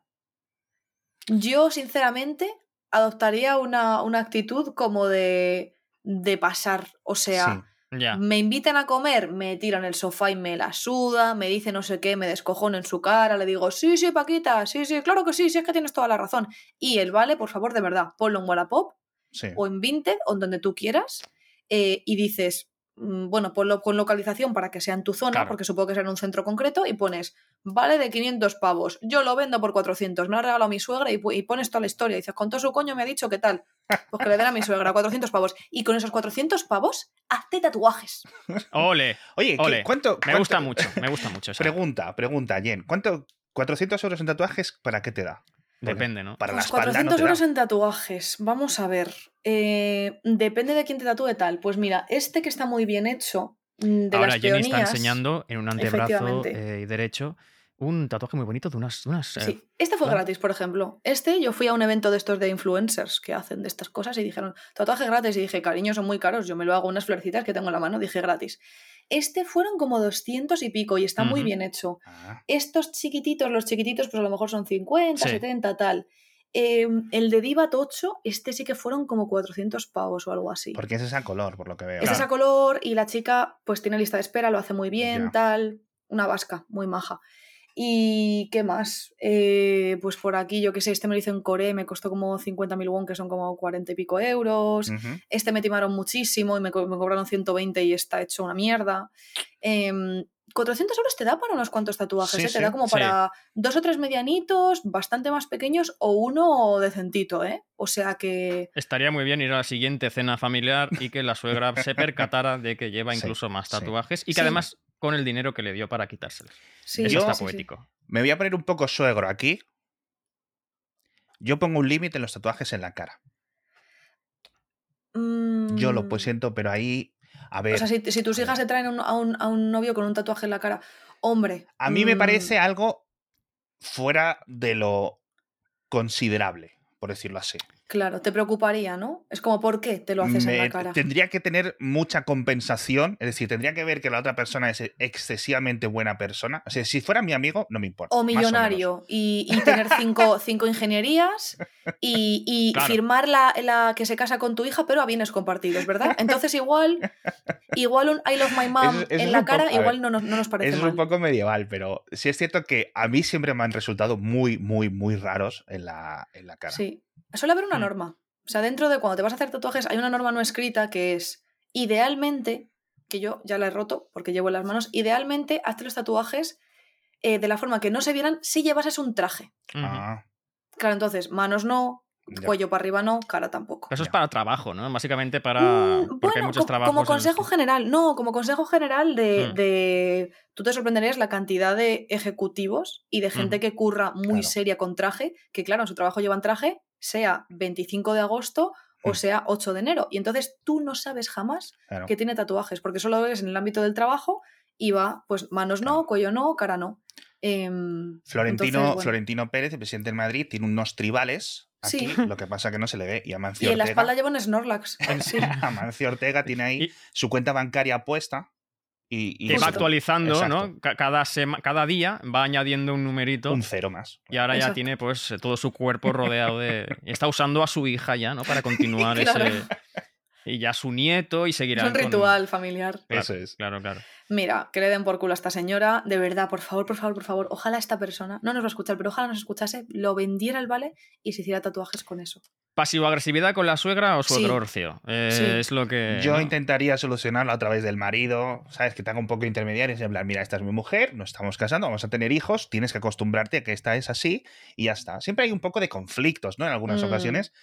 Yo, sinceramente, adoptaría una, actitud como de, de pasar. O sea. Me invitan a comer, me tiran el sofá y me la suda, me dice no sé qué, me descojono en su cara, le digo, sí, sí, Paquita, sí, sí, claro que sí, sí es que tienes toda la razón. Y el vale, por favor, de verdad, ponlo en Wallapop o en Vinted o en donde tú quieras eh, y dices, Mm, bueno, ponlo con localización para que sea en tu zona, porque supongo que será en un centro concreto, y pones, vale de 500 pavos, yo lo vendo por 400, me lo ha regalado mi suegra y, pones toda la historia. Y dices, con todo su coño me ha dicho qué tal. Pues que le den a mi suegra 400 pavos. Y con esos 400 pavos, hazte tatuajes. Ole. Oye, ¿cuánto, Me gusta mucho, me gusta mucho. Pregunta, pregunta, Jen, ¿cuánto 400 euros en tatuajes para qué te da? Depende, ¿no? Para las 400 euros en tatuajes. Vamos a ver. Eh, depende de quién te tatúe tal. Pues mira, este que está muy bien hecho. Mm, de Ahora Jenny está enseñando en un antebrazo eh, derecho un tatuaje muy bonito de unas. unas eh, sí, este fue gratis, por ejemplo. Este, yo fui a un evento de estos de influencers que hacen de estas cosas y dijeron, tatuaje gratis. Y dije, cariño, son muy caros, yo me lo hago unas florecitas que tengo en la mano, dije gratis. Este fueron como 200 y pico y está muy bien hecho. Ah. Estos chiquititos, los chiquititos, pues a lo mejor son 50, 70, tal. Em, el de Diva Tocho, este sí que fueron como 400 pavos o algo así. Porque es esa color, por lo que veo. Es esa color y la chica pues tiene lista de espera, lo hace muy bien, tal. Una vasca, muy maja. ¿Y qué más? Eh, pues por aquí, yo qué sé, este me lo hizo en Corea, me costó como 50.000 won, que son como 40 y pico euros. Este me timaron muchísimo y me, cobraron 120 y está hecho una mierda. 400 em, euros te da para unos cuantos tatuajes, ¿eh? te da como para dos o tres medianitos, bastante más pequeños o uno decentito, ¿eh? O sea que... Estaría muy bien ir a la siguiente cena familiar y que la suegra se percatara de que lleva incluso más tatuajes y que además con el dinero que le dio para quitárselos. Sí, Eso está poético. Me voy a poner un poco suegro aquí. Yo pongo un límite en los tatuajes en la cara. Yo lo pues siento, pero ahí. A ver. O sea, si, tus hijas se traen a, un, novio con un tatuaje en la cara, hombre. A mí me mm. parece algo fuera de lo considerable, por decirlo así. Claro, te preocuparía, ¿no? Es como, ¿por qué te lo haces en la cara? Tendría que tener mucha compensación, es decir, tendría que ver que la otra persona es excesivamente buena persona. O sea, si fuera mi amigo, no me importa. O millonario y, tener cinco, cinco ingenierías y, firmar la, que se casa con tu hija, pero a bienes compartidos, ¿verdad? Entonces, igual, igual un I love my mom en la cara, igual no, nos parece. Eso es un poco medieval, pero sí es cierto que a mí siempre me han resultado muy, muy, muy raros en la, en la cara. Sí. Suele haber una mm. norma. O sea, dentro de cuando te vas a hacer tatuajes hay una norma no escrita que es, idealmente, que yo ya la he roto porque llevo en las manos, idealmente hazte los tatuajes eh, de la forma que no se vieran si llevases un traje. Ah. Claro, entonces, manos no, Cuello para arriba no, cara tampoco. Eso es para trabajo, ¿no? Básicamente para. Mm, porque hay muchos trabajos. Como consejo general, no, como consejo general mm. de, Tú te sorprenderías la cantidad de ejecutivos y de gente que curra muy seria con traje, que claro, en su trabajo llevan traje sea 25 de agosto o Hmm. sea 8 de enero. Y entonces tú no sabes jamás Claro. que tiene tatuajes, porque solo ves en el ámbito del trabajo y va, pues manos no, cuello no, cara no. Em, Florentino, entonces, bueno. Florentino Pérez, el presidente del Madrid, tiene unos tribales aquí, Sí. lo que pasa que no se le ve. Y Y Amancio en la espalda lleva un Snorlax. Sí. Amancio Ortega tiene ahí Y- su cuenta bancaria puesta y, y Que va actualizando, Exacto. ¿no? Ca- Cada, sema- cada día va añadiendo un numerito. un cero más. Y ahora ya tiene pues todo su cuerpo rodeado de... Está usando a su hija ya, ¿no? Para continuar Claro. ese... Y ya su nieto y Es seguirá un ritual familiar. Claro, Eso es. Claro, claro. Mira, que le den por culo a esta señora. De verdad, por favor, por favor, por favor. Ojalá esta persona, no nos va a escuchar, pero ojalá nos escuchase, lo vendiera al vale y se hiciera tatuajes con eso. ¿Pasivo-agresividad con la suegra o Sí. suegro-orcio? Eh, Sí. Es lo que... Yo ¿no? intentaría solucionarlo a través del marido, ¿sabes? Que te haga un poco intermediario. En plan, mira, esta es mi mujer, nos estamos casando, vamos a tener hijos, tienes que acostumbrarte a que esta es así y ya está. Siempre hay un poco de conflictos, ¿no? En algunas Mm. ocasiones.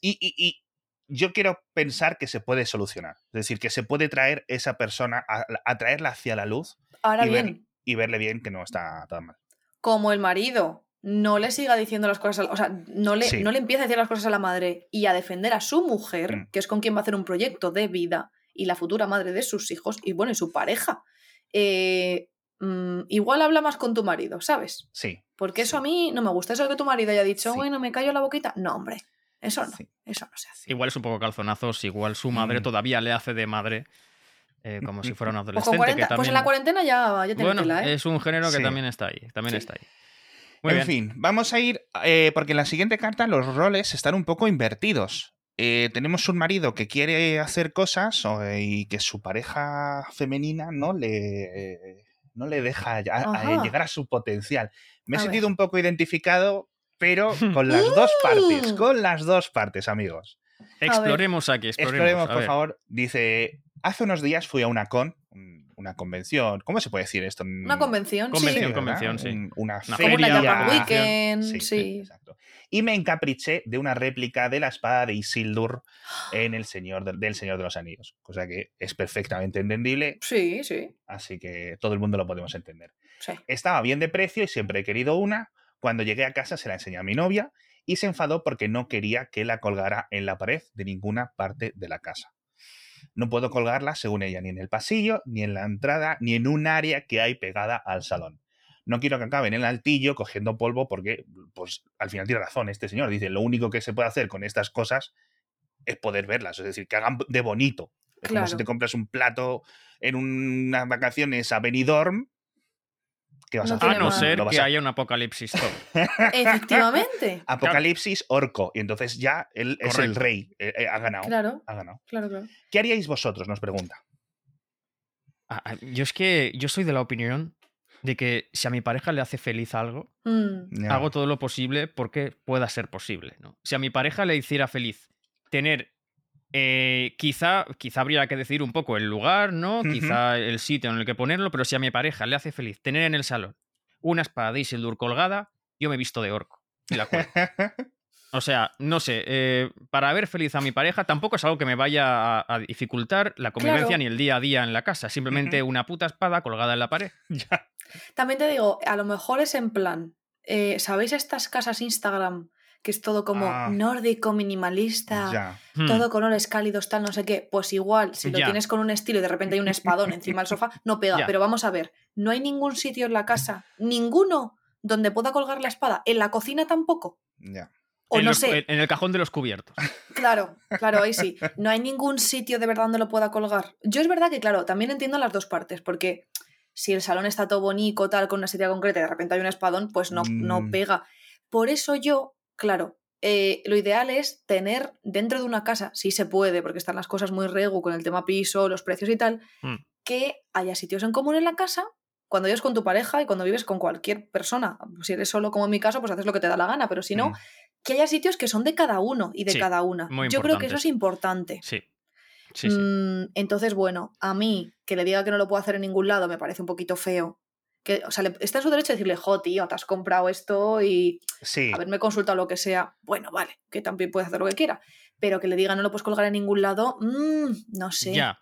Y, y- y yo quiero pensar que se puede solucionar. Es decir, que se puede traer esa persona, a, a traerla hacia la luz Ahora y, ver- bien, y verle bien que no está tan mal. como el marido no le siga diciendo las cosas, a la- o sea, no le, Sí. no le empieza a decir las cosas a la madre y a defender a su mujer, Mm. que es con quien va a hacer un proyecto de vida y la futura madre de sus hijos y bueno, y su pareja. eh, mm, igual habla más con tu marido, ¿sabes? Sí. Porque eso Sí. a mí no me gusta. Eso de que tu marido haya dicho, Sí. bueno, me callo la boquita. No, hombre, eso no, Sí. eso no se hace. Igual es un poco calzonazos, igual su madre Mm. todavía le hace de madre, eh, como si fuera un Pues, adolescente. 40 que también... pues en la cuarentena ya, ya tiene Bueno, tela, ¿eh? es un género que Sí. también está ahí, también Sí. está ahí. Muy en bien. fin, vamos a ir, eh, porque en la siguiente carta los roles están un poco invertidos. Eh, tenemos un marido que quiere hacer cosas o- y que su pareja femenina no le, no le deja a- llegar a su potencial. Me he A sentido ver. un poco identificado, pero con las dos partes, Mm. con las dos partes, amigos. Exploremos aquí, exploremos. Exploremos, por favor. Dice, hace unos días fui a una con, un- una convención, ¿cómo se puede decir esto? Una convención, Convención, sí. convención, sí. Un- una Una feria. Japan Weekend, Sí, sí. exacto. Y me encapriché de una réplica de la espada de Isildur en el Señor de- del Señor de los Anillos, cosa que es perfectamente entendible, Sí, sí, así que todo el mundo lo podemos entender. sí. Estaba bien de precio y siempre he querido una. Cuando llegué a casa se la enseñé a mi novia y se enfadó porque no quería que la colgara en la pared de ninguna parte de la casa. No puedo colgarla, según ella, ni en el pasillo, ni en la entrada, ni en un área que hay pegada al salón. No quiero que acabe en el altillo cogiendo polvo porque, pues, al final tiene razón este señor. Dice, lo único que se puede hacer con estas cosas es poder verlas, es decir, que hagan de bonito. Es como si Claro. te compras un plato en unas vacaciones a Benidorm, ¿qué vas No a hacer? A tiene no mal. ser que a- haya un apocalipsis. Efectivamente. Apocalipsis orco. Y entonces ya él es el rey. eh, eh, ha ganado. Claro, Ha ganado. claro, claro. ¿Qué haríais vosotros? Nos pregunta. Ah, Yo es que yo soy de la opinión de que si a mi pareja le hace feliz algo, Mm, hago todo lo posible porque pueda ser posible. ¿no? Si a mi pareja le hiciera feliz tener, eh, quizá, quizá habría que decir un poco el lugar, ¿no? Quizá el sitio en el que ponerlo, pero si a mi pareja le hace feliz tener en el salón una espada de Isildur colgada, yo me he visto de orco. y la. O sea, no sé, eh, para ver feliz a mi pareja tampoco es algo que me vaya a, a dificultar la convivencia Claro. ni el día a día en la casa. Simplemente una puta espada colgada en la pared. Ya. También te digo, a lo mejor es en plan, eh, ¿sabéis estas casas Instagram que es todo como Ah. nórdico, minimalista, Ya. Hmm. todo colores cálidos, tal, no sé qué? Pues igual, si lo Ya. tienes con un estilo y de repente hay un espadón encima del sofá, no pega. Ya. Pero vamos a ver, no hay ningún sitio en la casa, ninguno donde pueda colgar la espada. En la cocina tampoco. Ya. O en, no los- sé, en el cajón de los cubiertos. Claro, claro, ahí sí. No hay ningún sitio de verdad donde lo pueda colgar. Yo es verdad que, claro, también entiendo las dos partes, porque si el salón está todo bonito, tal, con una sitio concreta y de repente hay un espadón, pues no, no Mm. pega. Por eso yo, claro, eh, lo ideal es tener dentro de una casa, si se puede, porque están las cosas muy regu con el tema piso, los precios y tal, Mm. que haya sitios en común en la casa. Cuando vives con tu pareja y cuando vives con cualquier persona, si eres solo como en mi caso, pues haces lo que te da la gana, pero si no, Mm. que haya sitios que son de cada uno y de Sí, cada una. muy Yo creo que eso es importante. Sí. Sí, sí. Mm, entonces, bueno, a mí que le diga que no lo puedo hacer en ningún lado me parece un poquito feo. Que, o sea, le- está en su derecho de decirle, jo, tío, te has comprado esto y Sí. haberme consultado lo que sea. Bueno, vale, que también puede hacer lo que quiera. Pero que le diga no lo puedes colgar en ningún lado, mm, no sé. Ya.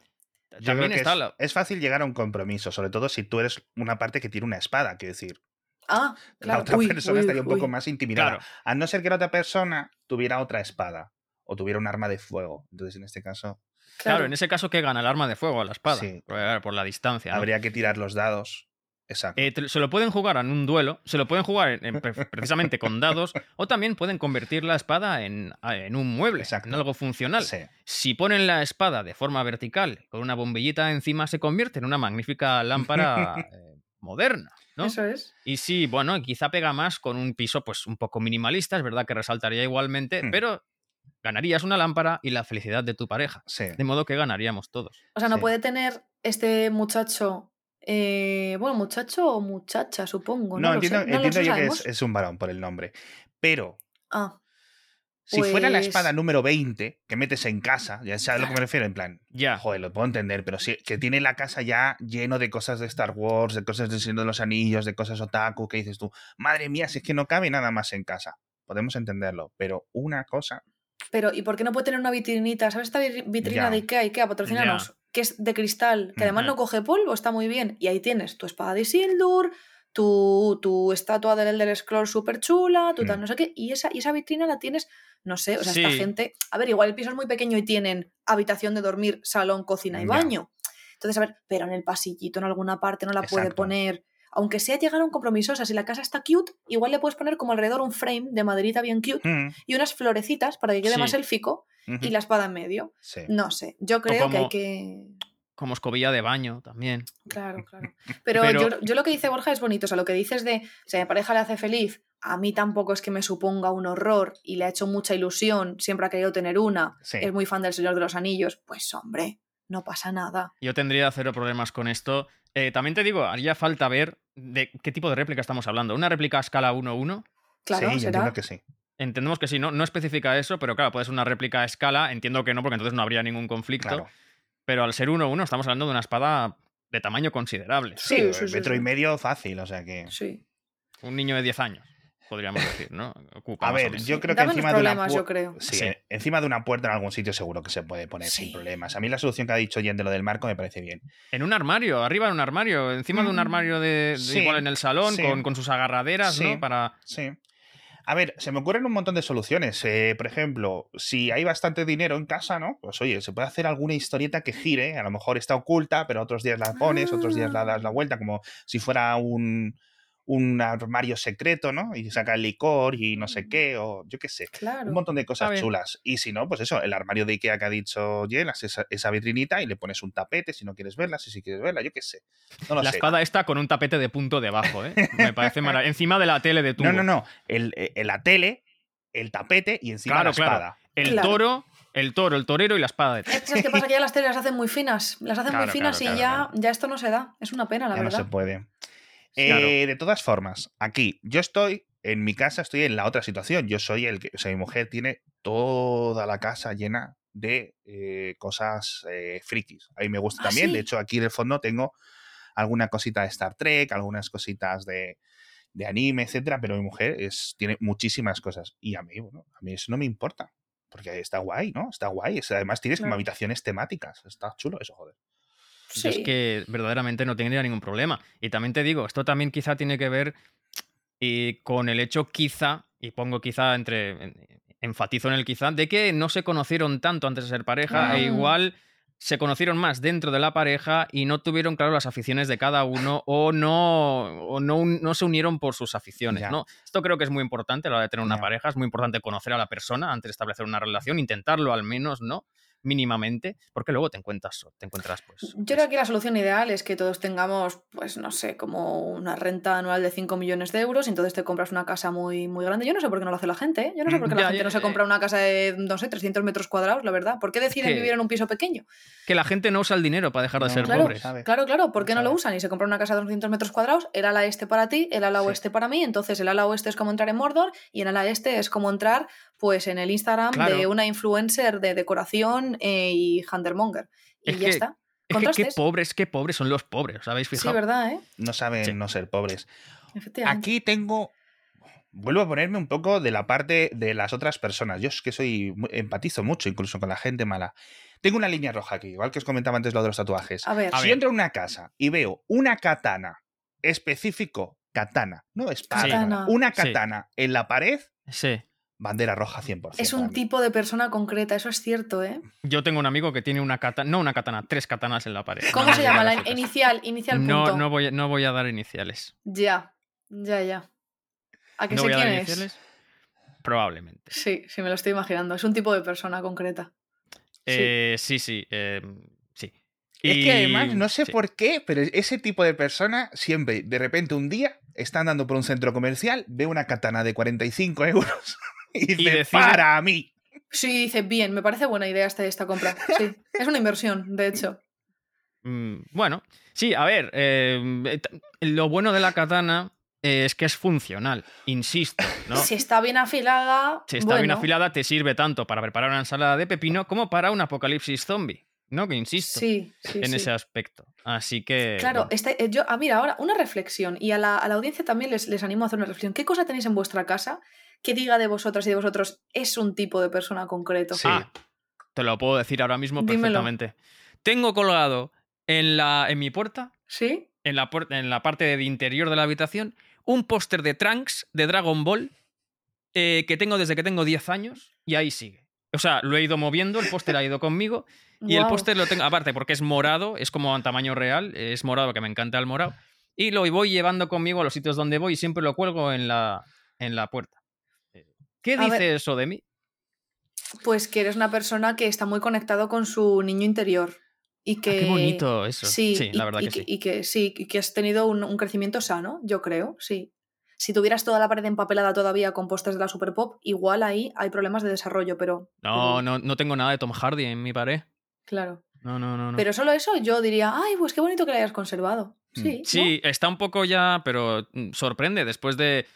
Yo También creo que está es, la- es fácil llegar a un compromiso, sobre todo si tú eres una parte que tiene una espada, quiero decir. Ah, claro. La otra Uy, persona uy, estaría un poco más intimidada. Claro. A no ser que la otra persona tuviera otra espada o tuviera un arma de fuego. Entonces, en este caso, Claro, en ese caso, ¿qué gana? El arma de fuego a la espada. Sí. Por, la distancia. ¿no? habría que tirar los dados. Exacto. Eh, te- se lo pueden jugar en un duelo, se lo pueden jugar en- en pre- precisamente con dados, o también pueden convertir la espada en, en un mueble, Exacto. en algo funcional. Sí. Si ponen la espada de forma vertical, con una bombillita encima, se convierte en una magnífica lámpara eh, moderna. ¿no? Eso es. Y sí, bueno, quizá pega más con un piso pues un poco minimalista, es verdad que resaltaría igualmente, Hmm. pero ganarías una lámpara y la felicidad de tu pareja. Sí. De modo que ganaríamos todos. O sea, no Sí. puede tener este muchacho. Eh, bueno, muchacho o muchacha, supongo. No, entiendo, no entiendo yo que es, es un varón por el nombre. Pero Ah, si fuera la Pues- espada número 20 que metes en casa, ya sabes a lo que me refiero, en plan, Ya. joder, lo puedo entender, pero si que tiene la casa ya lleno de cosas de Star Wars, de cosas del Señor de los Anillos, de cosas otaku, que dices tú, madre mía, si es que no cabe nada más en casa. Podemos entenderlo, pero una cosa, pero ¿y por qué no puede tener una vitrinita? ¿Sabes esta vi- vitrina Ya. de Ikea? Ikea, patrocínanos. Que es de cristal, que además no coge polvo, está muy bien. Y ahí tienes tu espada de Isildur, tu, tu estatua del Elder Scrolls súper chula, tu tal Mm. no sé qué. Y esa, y esa vitrina la tienes, no sé, o sea, esta gente. A ver, igual el piso es muy pequeño y tienen habitación de dormir, salón, cocina y baño. Entonces, a ver, pero en el pasillito, en alguna parte, no la puede poner. Aunque sea llegar a un compromiso, o sea, si la casa está cute, igual le puedes poner como alrededor un frame de maderita bien cute mm, y unas florecitas para que quede Sí. más élfico ujú, y la espada en medio. sí. No sé, yo creo que hay que. Como escobilla de baño también. Claro, claro. Pero, Pero- Yo, yo lo que dice Borja es bonito. O sea, lo que dices de si a mi pareja le hace feliz, a mí tampoco es que me suponga un horror y le ha hecho mucha ilusión, siempre ha querido tener una, Sí. es muy fan del Señor de los Anillos, pues hombre, no pasa nada. Yo tendría cero problemas con esto. Eh, también te digo, haría falta ver de qué tipo de réplica estamos hablando. ¿Una réplica a escala 1-1? Claro, sí, yo entiendo que sí. Entendemos que sí, no, no especifica eso, pero claro, puede ser una réplica a escala. Entiendo que no, porque entonces no habría ningún conflicto. Claro. Pero al ser 1-1 estamos hablando de una espada de tamaño considerable. Sí, Sí, sí, sí, metro sí. y medio fácil, o sea que. Sí. Un niño de 10 años, podríamos decir, ¿no? Ocupa A ver, yo creo que encima de una yo creo. Sí, Sí. encima de una puerta en algún sitio seguro que se puede poner sin problemas. A mí la solución que ha dicho Jen de lo del marco me parece bien. En un armario, arriba de un armario, encima de un Mm. armario de, de Sí, igual en el salón, sí. con, con sus agarraderas, Sí. ¿no? Para. Sí. A ver, se me ocurren un montón de soluciones. Eh, por ejemplo, si hay bastante dinero en casa, ¿no? Pues oye, se puede hacer alguna historieta que gire. A lo mejor está oculta, pero otros días la pones, otros días la das la vuelta, como si fuera un, un armario secreto, ¿no? Y saca el licor y no sé qué, o yo qué sé. Claro. Un montón de cosas chulas. Y si no, pues eso, el armario de Ikea que ha dicho Jen, haces esa, esa vitrinita y le pones un tapete si no quieres verla, si sí quieres verla, yo qué sé. No lo la sé. espada está con un tapete de punto debajo, ¿eh? Me parece maravilloso. Encima de la tele de tubo. No, no, no. El, eh, la tele, el tapete y encima Claro, la claro. espada. El Claro. toro, el toro, el torero y la espada de Es que, ¿sabes qué pasa? Que ya las telas las hacen muy finas. Las hacen Claro, muy finas claro, y claro, ya, ya esto no se da. Es una pena, la ya no se puede. Claro. Eh, de todas formas, aquí, yo estoy, en mi casa estoy en la otra situación. Yo soy el que, o sea, mi mujer tiene toda la casa llena de eh, cosas eh, frikis. A mí me gusta ¿Ah, también. De hecho, aquí en el fondo tengo alguna cosita de Star Trek, algunas cositas de, de anime, etcétera, pero mi mujer es, tiene muchísimas cosas. Y a mí, bueno, a mí eso no me importa. Porque está guay, ¿no? Está guay. Además tienes como habitaciones temáticas. Está chulo eso, joder. Yo es Sí. que verdaderamente no tendría ningún problema. Y también te digo, esto también quizá tiene que ver y con el hecho quizá, y pongo quizá entre, en- enfatizo en el quizá, de que no se conocieron tanto antes de ser pareja Ah. e igual se conocieron más dentro de la pareja y no tuvieron claro las aficiones de cada uno o no, o no, no se unieron por sus aficiones. Ya. ¿no? Esto creo que es muy importante a la hora de tener una Ya. pareja, es muy importante conocer a la persona antes de establecer una relación, intentarlo al menos, ¿no? Mínimamente, porque luego te encuentras, te encuentras pues... Yo creo que la solución ideal es que todos tengamos, pues no sé, como una renta anual de 5 millones de euros y entonces te compras una casa muy, muy grande. Yo no sé por qué no lo hace la gente, ¿eh? Yo no sé por qué Ya, la gente ya, no se compra una casa de, no sé, 300 metros cuadrados, la verdad. ¿Por qué deciden que- vivir en un piso pequeño? Que la gente no usa el dinero para dejar de No, ser claro, pobres. sabe. Claro, claro, ¿por qué no lo usan? Y se compra una casa de 200 metros cuadrados, el ala este para ti, el ala Sí. oeste para mí, entonces el ala oeste es como entrar en Mordor y el ala este es como entrar pues en el Instagram Claro. de una influencer de decoración eh, y Huntermonger. Y Es ya que- está. Es que qué pobres, qué pobres son los pobres, ¿os habéis Sí, fijado? verdad, ¿eh? No saben Sí. no ser pobres. Efectivamente. Aquí tengo. Vuelvo a ponerme un poco de la parte de las otras personas. Yo es que soy. empatizo mucho, incluso con la gente mala. Tengo una línea roja aquí, igual que os comentaba antes lo de los tatuajes. A ver, A si ver. entro a una casa y veo una katana específico katana, no espada. Katana. Una katana en la pared, Sí. Bandera roja 100%. Es un tipo de persona concreta, eso es cierto, ¿eh? Yo tengo un amigo que tiene una katana, no una katana, tres katanas en la pared. ¿Cómo No se llama? La inicial, inicial punto. No, no voy, a- no voy a dar iniciales. Ya, ya, ya. ¿A que ¿No sé voy a dar quién es? iniciales? Probablemente. Sí, sí, me lo estoy imaginando. Es un tipo de persona concreta. Sí. Eh, sí, sí. eh, sí. Es Y- que además, no sé sí. por qué, pero ese tipo de persona siempre, de repente un día, está andando por un centro comercial, ve una katana de 45 euros y dice, decide- para mí. Sí, dice, bien, me parece buena idea esta, esta compra. Sí, es una inversión, de hecho. Mm, Bueno, sí, a ver, eh, eh, lo bueno de la katana eh, es que es funcional, insisto, ¿no? Si está bien afilada. Si está bien afilada, te sirve tanto para preparar una ensalada de pepino como para un apocalipsis zombie, ¿no? Que insisto Sí, sí, en sí. ese aspecto. Así que. Claro, bueno. este, yo, ah, mira, ahora una reflexión, y a la, a la audiencia también les, les animo a hacer una reflexión. ¿Qué cosa tenéis en vuestra casa que diga de vosotras y de vosotros es un tipo de persona concreto? Sí. Ah, te lo puedo decir ahora mismo Dímelo. perfectamente. Tengo colgado en, la, en mi puerta, ¿Sí? en la, puer- en la parte de interior de la habitación, un póster de Trunks de Dragon Ball eh, que tengo desde que tengo 10 años y ahí sigue. O sea, lo he ido moviendo, el póster ha ido conmigo y el póster lo tengo, aparte porque es morado, es como en tamaño real, es morado que me encanta el morado, y lo voy llevando conmigo a los sitios donde voy y siempre lo cuelgo en la, en la puerta. ¿Qué dice ver. eso de mí? Pues que eres una persona que está muy conectado con su niño interior. Y Ah, que. qué bonito eso. Sí, Sí, y, la verdad y que sí. Y que sí, y que has tenido un, un crecimiento sano, yo creo, sí. Si tuvieras toda la pared empapelada todavía con pósters de la Super Pop, igual ahí hay problemas de desarrollo, pero. No, pero- no, no tengo nada de Tom Hardy en mi pared. Claro. No, no, no. no. Pero solo eso yo diría, ay, pues qué bonito que la hayas conservado. Mm. Sí. ¿no? Sí, está un poco ya, pero mm, sorprende después de,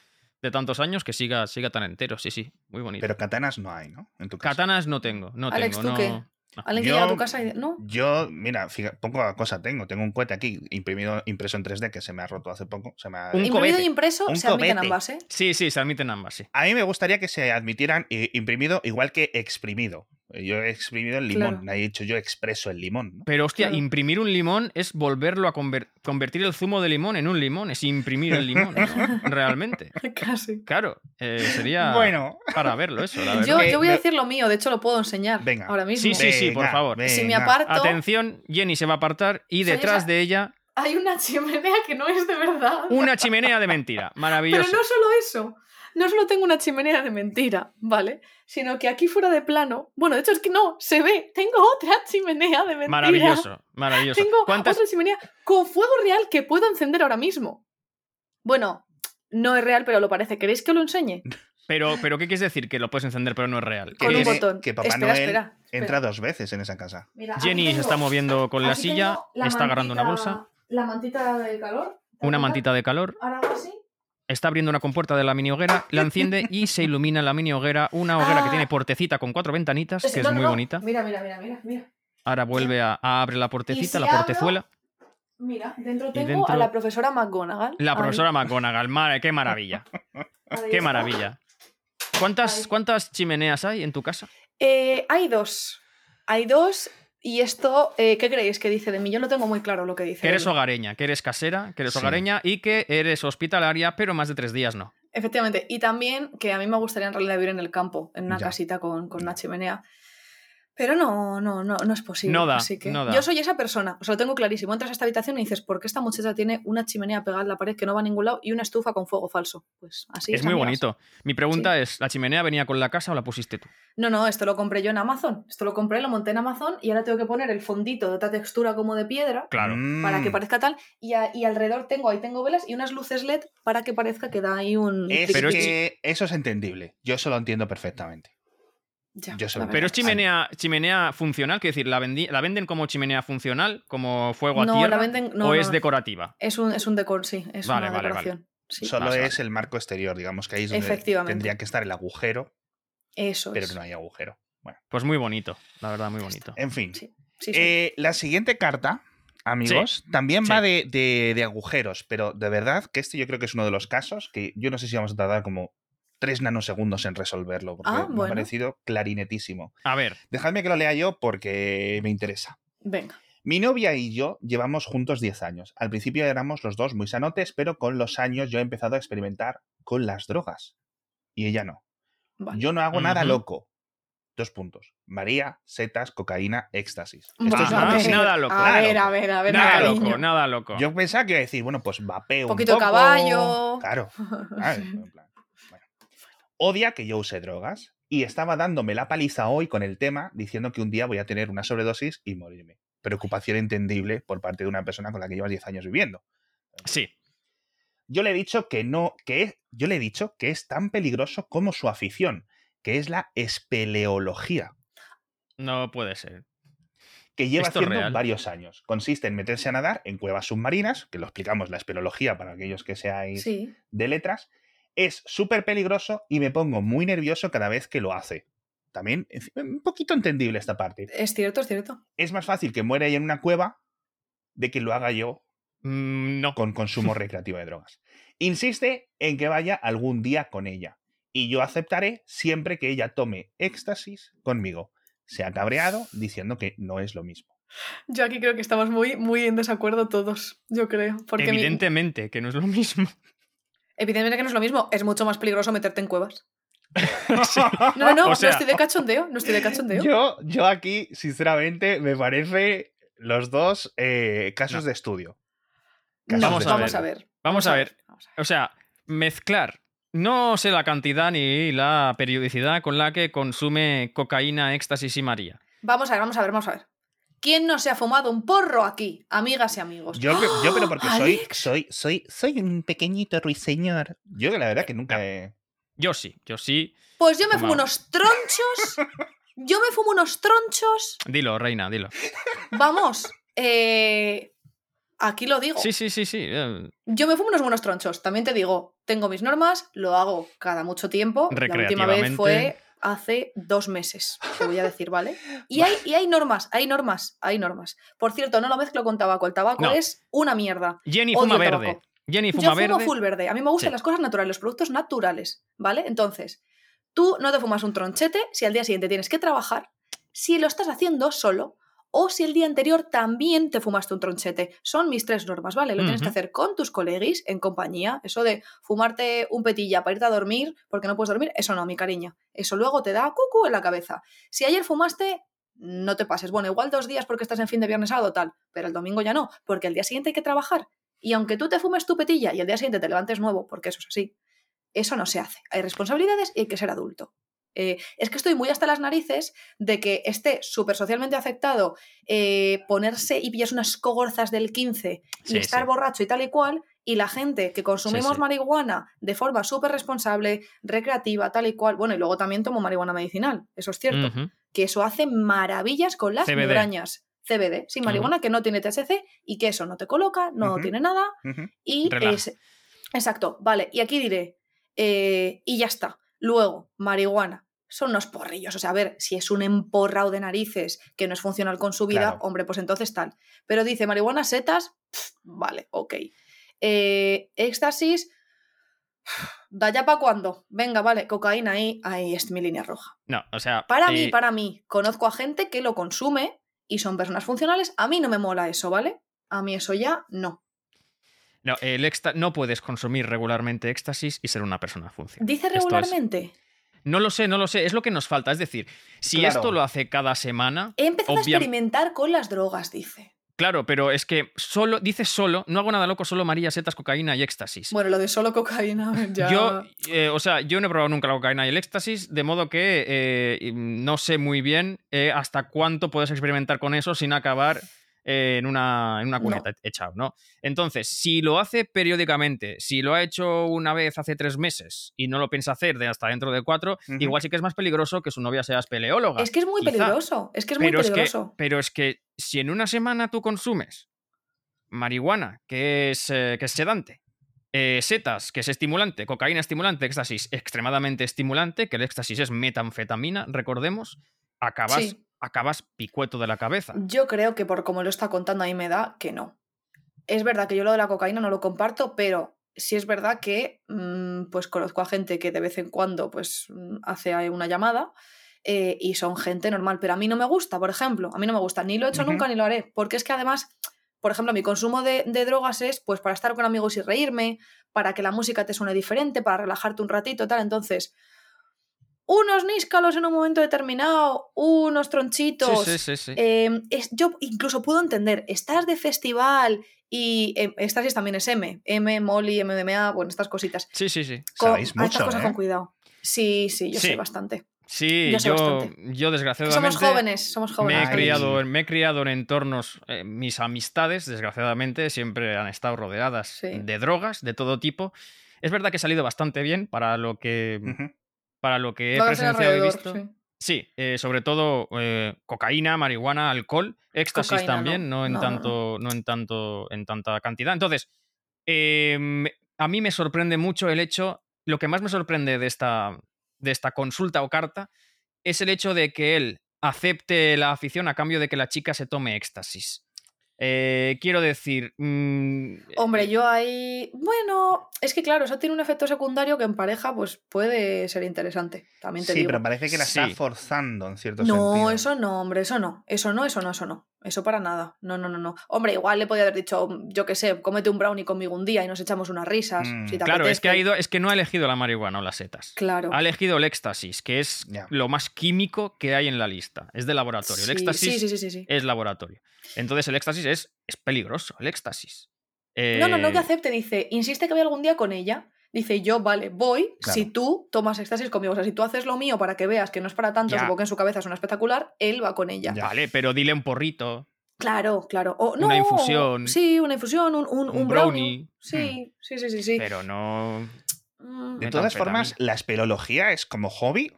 de tantos años que siga, siga tan entero. Sí, sí, muy bonito. Pero katanas no hay, ¿no? En tu casa. Katanas no tengo, no Alex, tengo. ¿tú no... qué? Alguien que Yo- llega a tu casa y. ¿No? Yo, mira, fíjate, poca cosa tengo. Tengo un cohete aquí imprimido, impreso en 3D que se me ha roto hace poco. Se me ha- Un Imprimido y impreso Un se admiten ambas, ¿eh? Sí, sí, se admiten ambas, sí. A mí me gustaría que se admitieran eh, imprimido igual que exprimido. Yo he exprimido el limón, Claro. nadie ha dicho yo expreso el limón. ¿no? Pero hostia, Claro. imprimir un limón es volverlo a conver- convertir el zumo de limón en un limón, es imprimir el limón, ¿no? realmente. Casi. Claro, eh, sería Bueno, para verlo eso, la verdad. Yo, yo voy a decir lo mío, de hecho lo puedo enseñar Venga. ahora mismo. Sí, sí, sí, por Venga, favor. Si me aparto, Atención, Jenny se va a apartar y detrás de ella hay una chimenea que no es de verdad. una chimenea de mentira. Pero Maravilloso. no solo eso, no solo tengo una chimenea de mentira, ¿vale? Sino que aquí fuera de plano, bueno, de hecho es que no, se ve, tengo otra chimenea de mentira. Maravilloso, maravilloso. Tengo ¿Cuántas, otra chimenea con fuego real que puedo encender ahora mismo. Bueno, no es real, pero lo parece. ¿Queréis que lo enseñe? Pero, pero ¿qué quieres decir? Que lo puedes encender pero no es real. Con un botón. que Papá espera, Noel espera, espera. Entra dos veces en esa casa. Mira, Jenny se está moviendo con la silla, la está agarrando una bolsa, La mantita de calor. ¿te una mantita de calor, Ahora así. Está abriendo una compuerta de la mini hoguera, la enciende y se ilumina la mini hoguera, una hoguera que Ah. tiene portecita con cuatro ventanitas, que es no, muy no. bonita. Mira, mira, mira, mira, mira. Ahora vuelve a, a abre la portecita, si la abro- portezuela. Mira, dentro tengo dentro- a la profesora McGonagall. La Ahí, profesora McGonagall, madre, qué maravilla, ahí qué maravilla. ¿Cuántas, Ahí. ¿Cuántas chimeneas hay en tu casa? Eh, hay dos. Hay dos. Y esto, eh, ¿qué creéis que dice de mí? Yo no tengo muy claro lo que dice. Que eres de mí. hogareña, que eres casera, que eres Sí. hogareña y que eres hospitalaria, pero más de tres días no. Efectivamente. Y también que a mí me gustaría en realidad vivir en el campo, en una Ya. casita con, con una chimenea. Pero no, no, no, no es posible. No da, así que no da. Yo soy esa persona, o sea, lo tengo clarísimo. Entras a esta habitación y dices, ¿por qué esta muchacha tiene una chimenea pegada en la pared que no va a ningún lado y una estufa con fuego falso? Pues así es muy amigas. bonito. Mi pregunta es, ¿la chimenea venía con la casa o la pusiste tú? No, no, esto lo compré yo en Amazon. Esto lo compré, lo monté en Amazon y ahora tengo que poner el fondito de otra textura como de piedra Claro. para que Mm. parezca tal. Y, a- y alrededor tengo, ahí tengo velas y unas luces LED para que parezca que da ahí un... Es Pero es que eso es entendible. Yo eso lo entiendo perfectamente. Ya, yo se la lo- Pero es chimenea, chimenea funcional, quiero decir, ¿la, vendi- ¿la venden como chimenea funcional, como fuego a No, tierra? la venden- no, ¿O no, es decorativa? Es un, es un decor, sí, es Vale, una vale, decoración. Sí, Solo Vas, es el marco exterior, digamos que ahí es donde Efectivamente. tendría que estar el agujero, eso pero es. no hay agujero. Bueno, Pues muy bonito, la verdad, muy bonito. en fin. Sí, sí, sí. Eh, la siguiente carta, amigos, también Sí. va de, de- de agujeros, pero de verdad que este yo creo que es uno de los casos que yo no sé si vamos a tardar como tres nanosegundos en resolverlo, porque Ah, me bueno. ha parecido clarinetísimo. A ver, Dejadme que lo lea yo porque me interesa. Venga. Mi novia y yo llevamos juntos 10 años. Al principio éramos los dos muy sanotes, pero con los años yo he empezado a experimentar con las drogas. Y ella no. Yo no hago nada loco. Dos puntos. María, setas, cocaína, éxtasis. Esto es nada loco. A ver, a ver, a ver. Nada loco, nada loco. Yo pensaba que iba a decir, bueno, pues vapeo un poquito caballo. Claro. Odia que yo use drogas y estaba dándome la paliza hoy con el tema diciendo que un día voy a tener una sobredosis y morirme. Preocupación entendible por parte de una persona con la que llevas 10 años viviendo. Sí. Yo le he dicho que no, que yo le he dicho que es tan peligroso como su afición, que es la espeleología. No puede ser. Que lleva haciendo varios años. Consiste en meterse a nadar en cuevas submarinas, que lo explicamos la espeleología para aquellos que seáis de letras, es súper peligroso y me pongo muy nervioso cada vez que lo hace. También un poquito entendible esta parte. Es cierto, es cierto. Es más fácil que muera ahí en una cueva de que lo haga yo mm, no. con consumo recreativo de drogas. Insiste en que vaya algún día con ella y yo aceptaré siempre que ella tome éxtasis conmigo. Se ha cabreado diciendo que no es lo mismo. Yo aquí creo que estamos muy, muy en desacuerdo todos, yo creo. Porque Evidentemente que no es lo mismo. Evidentemente que no es lo mismo. Es mucho más peligroso meterte en cuevas. No, no, no estoy de cachondeo. No estoy de cachondeo. Yo, yo aquí, sinceramente, me parece los dos eh, casos de estudio. vamos, a, ver. Vamos, a, ver. O sea, mezclar. No sé la cantidad ni la periodicidad con la que consume cocaína, éxtasis y María. Vamos a ver, vamos a ver, vamos a ver. ¿Quién no se ha fumado un porro aquí, amigas y amigos? Yo, yo pero porque soy, soy, soy, soy un pequeñito ruiseñor. Yo la verdad que nunca he... Yo sí, yo sí. Pues yo me fumo unos tronchos. Yo me fumo unos tronchos. Dilo, reina, dilo. Vamos, eh, aquí lo digo. Sí, sí, sí, sí. Eh. Yo me fumo unos buenos tronchos. También te digo, tengo mis normas, lo hago cada mucho tiempo. La última vez fue hace dos meses, te voy a decir, ¿vale? Y hay, y hay normas, hay normas, hay normas. Por cierto, no lo mezclo con tabaco, el tabaco es una mierda. Jenny fuma verde. Jenny fuma Yo fumo full verde. A mí me gustan las cosas naturales, los productos naturales, ¿vale? Entonces, tú no te fumas un tronchete si al día siguiente tienes que trabajar, si lo estás haciendo solo, o si el día anterior también te fumaste un tronchete. Son mis tres normas, ¿vale? Lo tienes que hacer con tus colegis, en compañía. Eso de fumarte un petilla para irte a dormir porque no puedes dormir, eso no, mi cariño. Eso luego te da cucu en la cabeza. Si ayer fumaste, no te pases. Bueno, igual dos días porque estás en fin de viernes sábado tal, pero el domingo ya no, porque el día siguiente hay que trabajar. Y aunque tú te fumes tu petilla y el día siguiente te levantes nuevo, porque eso es así, eso no se hace. Hay responsabilidades y hay que ser adulto. Eh, es que estoy muy hasta las narices de que esté súper socialmente afectado eh, ponerse y pillas unas cogorzas del 15 y estar borracho y tal y cual, y la gente que consumimos marihuana de forma súper responsable, recreativa, tal y cual, bueno, y luego también tomo marihuana medicinal, eso es cierto, que eso hace maravillas con las migrañas. CBD, sin marihuana que no tiene THC y que eso no te coloca, no tiene nada. Y es. Exacto, vale. Y aquí diré, eh, y ya está. Luego, marihuana. Son unos porrillos. O sea, a ver, si es un emporrao de narices que no es funcional con su vida, hombre, pues entonces tal. Pero dice marihuana, setas, vale, ok. Eh, éxtasis, da ya para cuándo. Venga, vale, cocaína ahí, ahí es mi línea roja. No, o sea. Para mí, eh, para mí, conozco a gente que lo consume y son personas funcionales. A mí no me mola eso, ¿vale? A mí eso ya no. No, el no puedes consumir regularmente éxtasis y ser una persona funcional. ¿Dice regularmente? No lo sé, no lo sé. Es lo que nos falta. Es decir, si esto lo hace cada semana. He empezado a experimentar con las drogas, dice. Claro, pero es que solo, dice solo, no hago nada loco, solo María, setas, cocaína y éxtasis. Bueno, lo de solo cocaína ya. Yo, eh, o sea, yo no he probado nunca la cocaína y el éxtasis, de modo que eh, no sé muy bien eh, hasta cuánto puedes experimentar con eso sin acabar en una, en una cuneta echado, ¿no? Entonces, si lo hace periódicamente, si lo ha hecho una vez hace tres meses y no lo piensa hacer de hasta dentro de cuatro, igual sí que es más peligroso que su novia sea espeleóloga. Es que es muy peligroso, es que es muy peligroso. Es que, pero es que si en una semana tú consumes marihuana, que es, eh, que es sedante, eh, setas, que es estimulante, cocaína estimulante, éxtasis extremadamente estimulante, que el éxtasis es metanfetamina, recordemos, acabas acabas picueto de la cabeza. Yo creo que por como lo está contando ahí me da que no. Es verdad que yo lo de la cocaína no lo comparto, pero sí es verdad que mm, pues conozco a gente que de vez en cuando pues mm, hace una llamada eh, y son gente normal, pero a mí no me gusta, por ejemplo, a mí no me gusta, ni lo he hecho nunca ni lo haré, porque es que además, por ejemplo, mi consumo de, de, drogas es pues para estar con amigos y reírme, para que la música te suene diferente, para relajarte un ratito, tal, entonces unos níscalos en un momento determinado, unos tronchitos. Sí, sí, sí, em, yo incluso puedo entender, estás de festival y eh, estasis también es M, M, Molly, MDMA, bueno, estas cositas. Sí, sí, sí. Con, mucho, estas cosas con ¿eh? cuidado. Sí, sí, yo sé bastante. Sí, yo, yo, desgraciadamente. Somos jóvenes, somos jóvenes. Me he criado, me he criado en entornos. Eh, mis amistades, desgraciadamente, siempre han estado rodeadas de drogas de todo tipo. Es verdad que he salido bastante bien para lo que para lo que he presenciado y visto. Sí, eh, sobre todo eh, cocaína, marihuana, alcohol, éxtasis también, no, en tanto, no. en tanto, en tanta cantidad. Entonces, em, a mí me sorprende mucho el hecho, lo que más me sorprende de esta, de esta consulta o carta es el hecho de que él acepte la afición a cambio de que la chica se tome éxtasis. Eh, quiero decir. Mm, Hombre, yo ahí. Bueno, es que claro, eso tiene un efecto secundario que en pareja pues puede ser interesante. También te sí, pero parece que la está forzando en cierto no, sentido. No, eso no, hombre, eso no. Eso no, eso no, eso no. Eso para nada. No, no, no, no. Hombre, igual le podía haber dicho, yo qué sé, cómete un brownie conmigo un día y nos echamos unas risas. Mm. claro, es que ha ido, es que no ha elegido la marihuana o las setas. Claro. Ha elegido el éxtasis, que es lo más químico que hay en la lista. Es de laboratorio. el éxtasis es laboratorio. Entonces el éxtasis es, es peligroso, el éxtasis. No, no, no que eh, acepte, dice, insiste que voy algún día con ella. Dice, yo, vale, voy si tú tomas éxtasis conmigo. O sea, si tú haces lo mío para que veas que no es para tanto, supongo que en su cabeza suena espectacular, él va con ella. Vale, pero dile un porrito. Claro, claro. O, no, una infusión. Sí, una infusión, un, un, brownie. Sí, sí, sí, sí, sí. Pero no. Mm. De todas formas, la espelología es como hobby.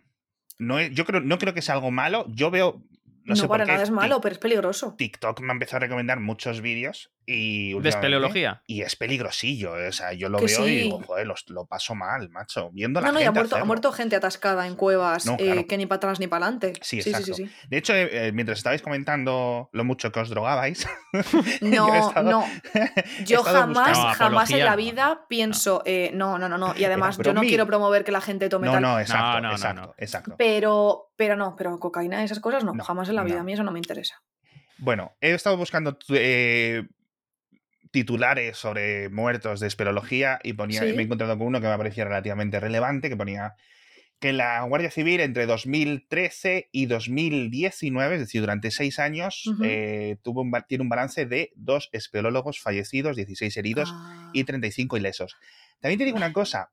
No yo creo, no creo que sea algo malo. Yo veo no, sé para por qué, nada es malo, pero es peligroso. TikTok me ha empezado a recomendar muchos vídeos y. ¿De espeleología? Y es peligrosillo. O sea, yo lo veo y digo, joder, lo, paso mal, macho. Viendo la no, no, gente. ha muerto, ha muerto gente atascada en cuevas eh, que ni para atrás ni para adelante. Sí, exacto. Sí, de hecho, eh, eh, mientras estabais comentando lo mucho que os drogabais. no, no. Yo jamás, jamás en la vida pienso. no, no, no, no. Y además, yo no quiero promover que la gente tome no, tal. No, exacto, exacto, exacto. Pero, pero no, pero cocaína, esas cosas no. jamás en la vida. A mí eso no me interesa. Bueno, he estado buscando titulares sobre muertos de esperología y ponía, me he encontrado con uno que me parecía relativamente relevante, que ponía que la Guardia Civil entre 2013 y 2019, es decir, durante seis años, eh, tuvo un, tiene un balance de dos espeleólogos fallecidos, 16 heridos y 35 ah. ilesos. También te digo una cosa.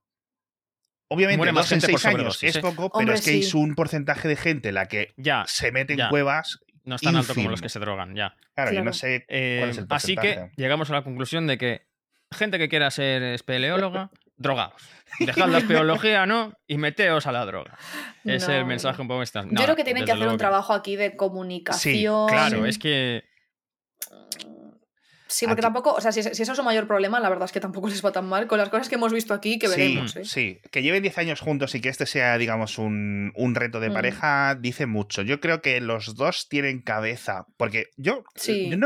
Obviamente, dos en seis años es poco, pero es que hay un porcentaje de gente la que ya, se mete en cuevas no es tan alto como los que se drogan, ya. Claro, yo no sé cuál es el eh, Así que llegamos a la conclusión de que gente que quiera ser espeleóloga, drogaos. Dejad la espeleología, ¿no? Y meteos a la droga. Es el mensaje un poco extra. yo creo que tienen que hacer un trabajo aquí de comunicación. Sí, claro, es que Sí, porque tampoco, o sea, si, eso es un mayor problema, la verdad es que tampoco les va tan mal con las cosas que hemos visto aquí que veremos. ¿eh? Sí, que lleven 10 años juntos y que este sea, digamos, un, reto de mm. pareja, dice mucho. Yo creo que los dos tienen cabeza, porque yo,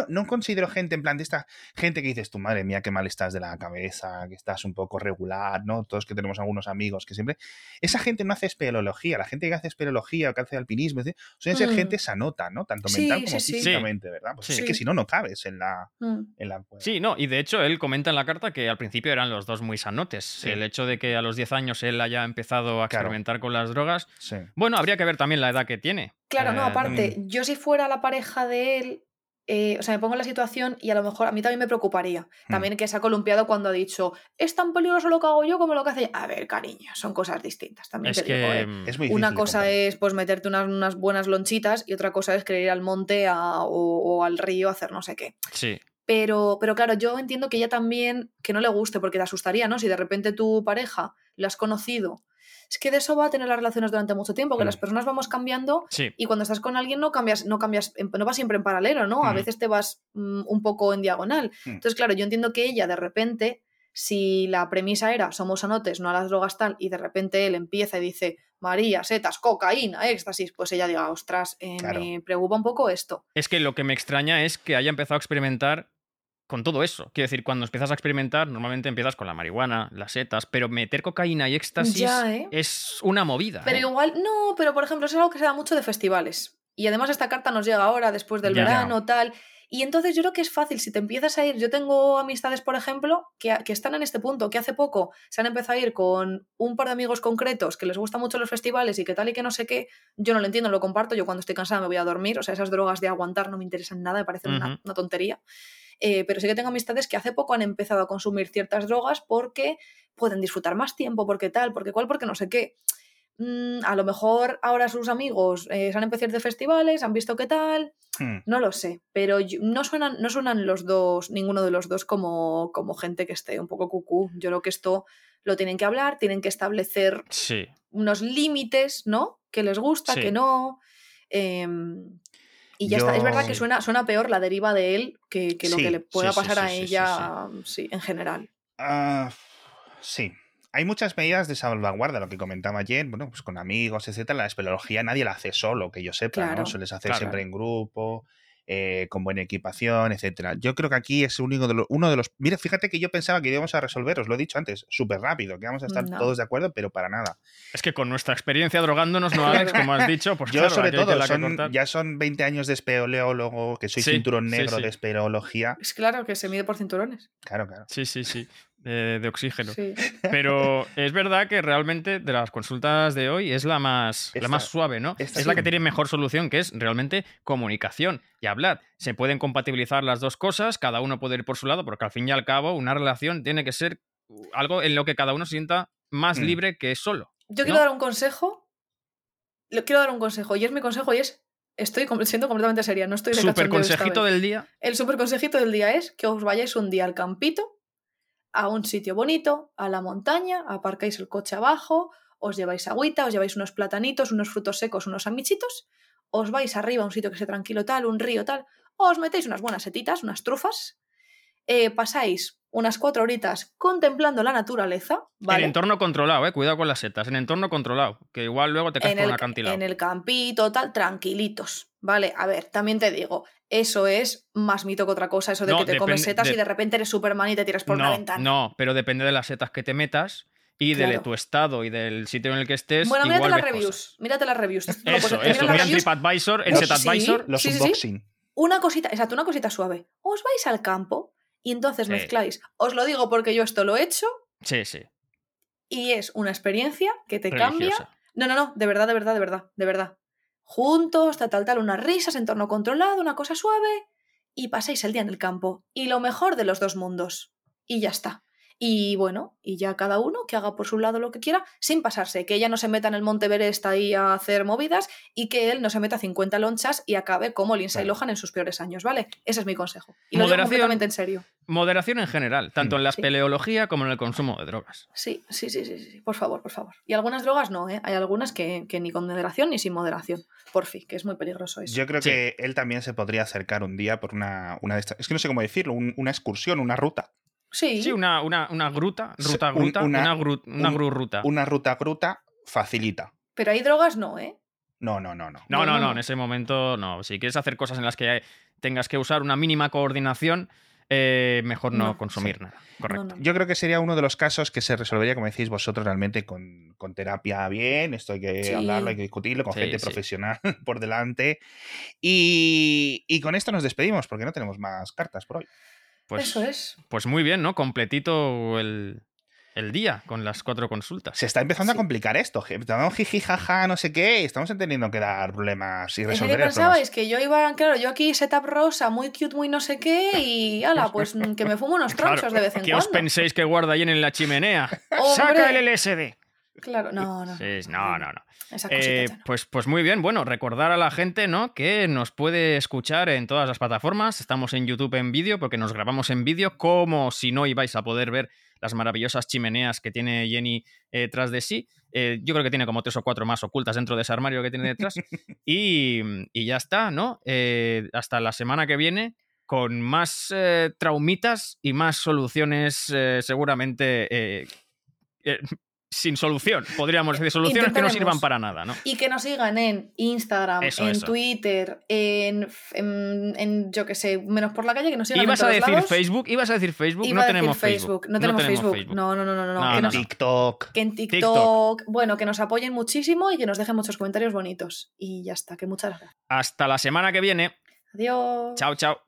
no, considero gente, en plan, de esta gente que dices, tu madre mía, qué mal estás de la cabeza, que estás un poco regular, ¿no? Todos que tenemos algunos amigos que siempre... Esa gente no hace espeleología, la gente que hace espeleología o que hace alpinismo, suelen ser mm. gente sanota, ¿no? Tanto mental como físicamente, ¿verdad? Pues es que si no, no cabes en la... Mm. Sí, no, y de hecho él comenta en la carta que al principio eran los dos muy sanotes. El hecho de que a los 10 años él haya empezado a experimentar con las drogas, bueno, habría que ver también la edad que tiene. Claro, no, eh, aparte, mm. yo si fuera la pareja de él, eh, o sea, me pongo en la situación y a lo mejor a mí también me preocuparía. Hmm. También que se ha columpiado cuando ha dicho, es tan peligroso lo que hago yo como lo que hace A ver, cariño, son cosas distintas. También es que ¿eh? es muy Una cosa es pues meterte unas, unas, buenas lonchitas y otra cosa es querer ir al monte o, al río a hacer no sé qué. Sí. Pero, pero claro, yo entiendo que ella también, que no le guste, porque te asustaría, ¿no? Si de repente tu pareja la has conocido. Es que de eso va a tener las relaciones durante mucho tiempo, que las personas vamos cambiando y cuando estás con alguien no cambias, no cambias, no vas siempre en paralelo, ¿no? A veces te vas mm, un poco en diagonal. Entonces, claro, yo entiendo que ella de repente, si la premisa era somos anotes, no a las drogas tal, y de repente él empieza y dice María, setas, cocaína, éxtasis, pues ella diga, ostras, eh, me preocupa un poco esto. Es que lo que me extraña es que haya empezado a experimentar con todo eso. Quiero decir, cuando empiezas a experimentar, normalmente empiezas con la marihuana, las setas, pero meter cocaína y éxtasis ¿eh? es una movida. Pero ¿eh? igual, no, pero por ejemplo, es algo que se da mucho de festivales. Y además esta carta nos llega ahora, después del verano, tal. Y entonces yo creo que es fácil, si te empiezas a ir, yo tengo amistades, por ejemplo, que, que, están en este punto, que hace poco se han empezado a ir con un par de amigos concretos que les gustan mucho los festivales y que tal y que no sé qué, yo no lo entiendo, lo comparto, yo cuando estoy cansada me voy a dormir, o sea, esas drogas de aguantar no me interesan nada, me parecen uh -huh. una, una, tontería. Eh, pero sí que tengo amistades que hace poco han empezado a consumir ciertas drogas porque pueden disfrutar más tiempo, porque tal, porque cual, porque no sé qué. Mm, a lo mejor ahora sus amigos eh, se han empezado a ir de festivales, han visto qué tal, hmm. no lo sé, pero yo, no, suenan, no suenan los dos, ninguno de los dos como, como gente que esté un poco cucú. Yo creo que esto lo tienen que hablar, tienen que establecer sí. unos límites, ¿no? Que les gusta, Sí. que no. eh, y ya Yo- está. Es verdad que suena, suena peor la deriva de él que, que lo Sí, que le pueda sí, pasar a sí, ella, sí, en general. Ah, sí. Hay muchas medidas de salvaguarda, lo que comentaba ayer, bueno, pues con amigos, etcétera. La espeleología nadie la hace solo, que yo sepa, Claro. ¿no? Sueles hacer Claro. siempre en grupo, eh, con buena equipación, etcétera. Yo creo que aquí es único de lo- uno de los. Mira, fíjate que yo pensaba que íbamos a resolver, os lo he dicho antes, súper rápido, que vamos a estar No. todos de acuerdo, pero para nada. Es que con nuestra experiencia drogándonos, ¿no, Alex? Como has dicho, pues Yo, claro, sobre todo, son- ya son 20 años de espeleólogo, que soy Sí, cinturón sí, negro sí. de espeleología. Es claro que se mide por cinturones. Claro, claro. Sí, sí, sí. De, de oxígeno. Sí. Pero es verdad que realmente de las consultas de hoy es la más, la más suave, ¿no? Es la que tiene mejor solución, que es realmente comunicación y hablar. Se pueden compatibilizar las dos cosas, cada uno puede ir por su lado, porque al fin y al cabo una relación tiene que ser algo en lo que cada uno se sienta más Mm. libre que solo. Yo ¿no? quiero dar un consejo. Le quiero dar un consejo. Y es mi consejo y es. Estoy siendo completamente seria. No estoy de Super consejito vez. del día. El super consejito del día es que os vayáis un día al campito, a un sitio bonito, a la montaña, aparcáis el coche abajo, os lleváis agüita, os lleváis unos platanitos, unos frutos secos, unos amichitos, os vais arriba a un sitio que sea tranquilo tal, un río tal, os metéis unas buenas setitas, unas trufas, eh, pasáis unas cuatro horitas contemplando la naturaleza, ¿vale? En entorno controlado, eh. Cuidado con las setas. En entorno controlado. Que igual luego te caes en por el, un acantilado. en el campito, tal, tranquilitos. Vale, a ver, también te digo, eso es más mito que otra cosa, eso de No, que te comes setas de- y de repente eres Superman y te tiras por no, una ventana. no, pero depende de las setas que te metas y de tu estado y del sitio en el que estés. bueno, mírate igual las reviews, cosas. mírate las reviews. No, pues, Eso, mira eso. en TripAdvisor, en Los- SetAdvisor. Los Sí, sí, sí. unboxing. Una cosita, exacto, una cosita suave. Os vais al campo y entonces mezcláis. Os lo digo porque yo esto lo he hecho Sí, sí. y es una experiencia que te cambia. No, no, no, de verdad, de verdad, de verdad, de verdad. Juntos, tal, tal, tal, unas risas, entorno controlado, una cosa suave, y pasáis el día en el campo. Y lo mejor de los dos mundos. Y ya está. Y bueno, y ya cada uno que haga por su lado lo que quiera, sin pasarse, que ella no se meta en el Monte Everest ahí a hacer movidas y que él no se meta 50 lonchas y acabe como Lindsay Claro. Lohan en sus peores años, ¿vale? Ese es mi consejo. Y lo digo Moderación. completamente en serio. Moderación en general, tanto en la Sí. espeleología como en el consumo de drogas. Sí, sí, sí, sí, sí, por favor, por favor. Y algunas drogas no, ¿eh? Hay algunas que, que ni con moderación ni sin moderación. Por fin, que es muy peligroso eso. Yo creo Sí. que él también se podría acercar un día por una, una de estas. Es que no sé cómo decirlo, un- una excursión, una ruta. Sí, Sí, una, una, una gruta, Sí, ruta, un- gruta, una- una, gru, una un- gru ruta. Una ruta gruta facilita. pero hay drogas no, ¿eh? No, no, no, no. No, No, no, no, no, no. en ese momento no. Si quieres hacer cosas en las que tengas que usar una mínima coordinación, eh, mejor no, No. consumir Sí. nada. Correcto. No, no. Yo creo que sería uno de los casos que se resolvería, como decís vosotros, realmente con, con terapia bien. Esto hay que Sí. hablarlo, hay que discutirlo, con Sí, gente sí. profesional por delante. Y, y con esto nos despedimos porque no tenemos más cartas por hoy. Pues, Eso es. pues muy bien, ¿no? Completito el, el día con las cuatro consultas. Se está empezando a complicar esto. Estamos jiji, jaja, no sé qué. y Estamos teniendo que dar problemas y Es que resolver ¿qué pensabais? Que yo iba, claro, yo aquí setup rosa, muy cute, muy no sé qué, y ala, pues que me fumo unos Claro, tronchos de vez en ¿Qué os cuando. penséis que guarda ahí en la chimenea? ¡Saca el LSD! Claro, no, no. Sí, no, no, no. Eh, pues, pues muy bien, bueno, recordar a la gente, ¿no? Que nos puede escuchar en todas las plataformas. Estamos en YouTube en vídeo porque nos grabamos en vídeo, como si no ibais a poder ver las maravillosas chimeneas que tiene Jenny eh, tras de sí. Eh, yo creo que tiene como tres o cuatro más ocultas dentro de ese armario que tiene detrás. y, y ya está, ¿no? Eh, hasta la semana que viene con más eh, traumitas y más soluciones eh, seguramente eh, eh, sin solución, podríamos decir, soluciones que no sirvan para nada, ¿no? Y que nos sigan en Instagram, en Twitter, en, en, yo qué sé, menos por la calle, que nos sigan ¿Ibas a decir Facebook? ¿Ibas a decir Facebook? no tenemos Facebook. No tenemos, Facebook. No, no, no, no. no. en TikTok. Que en TikTok, Bueno, que nos apoyen muchísimo y que nos dejen muchos comentarios bonitos. Y ya está, que muchas gracias. Hasta la semana que viene. Adiós. Chao, chao.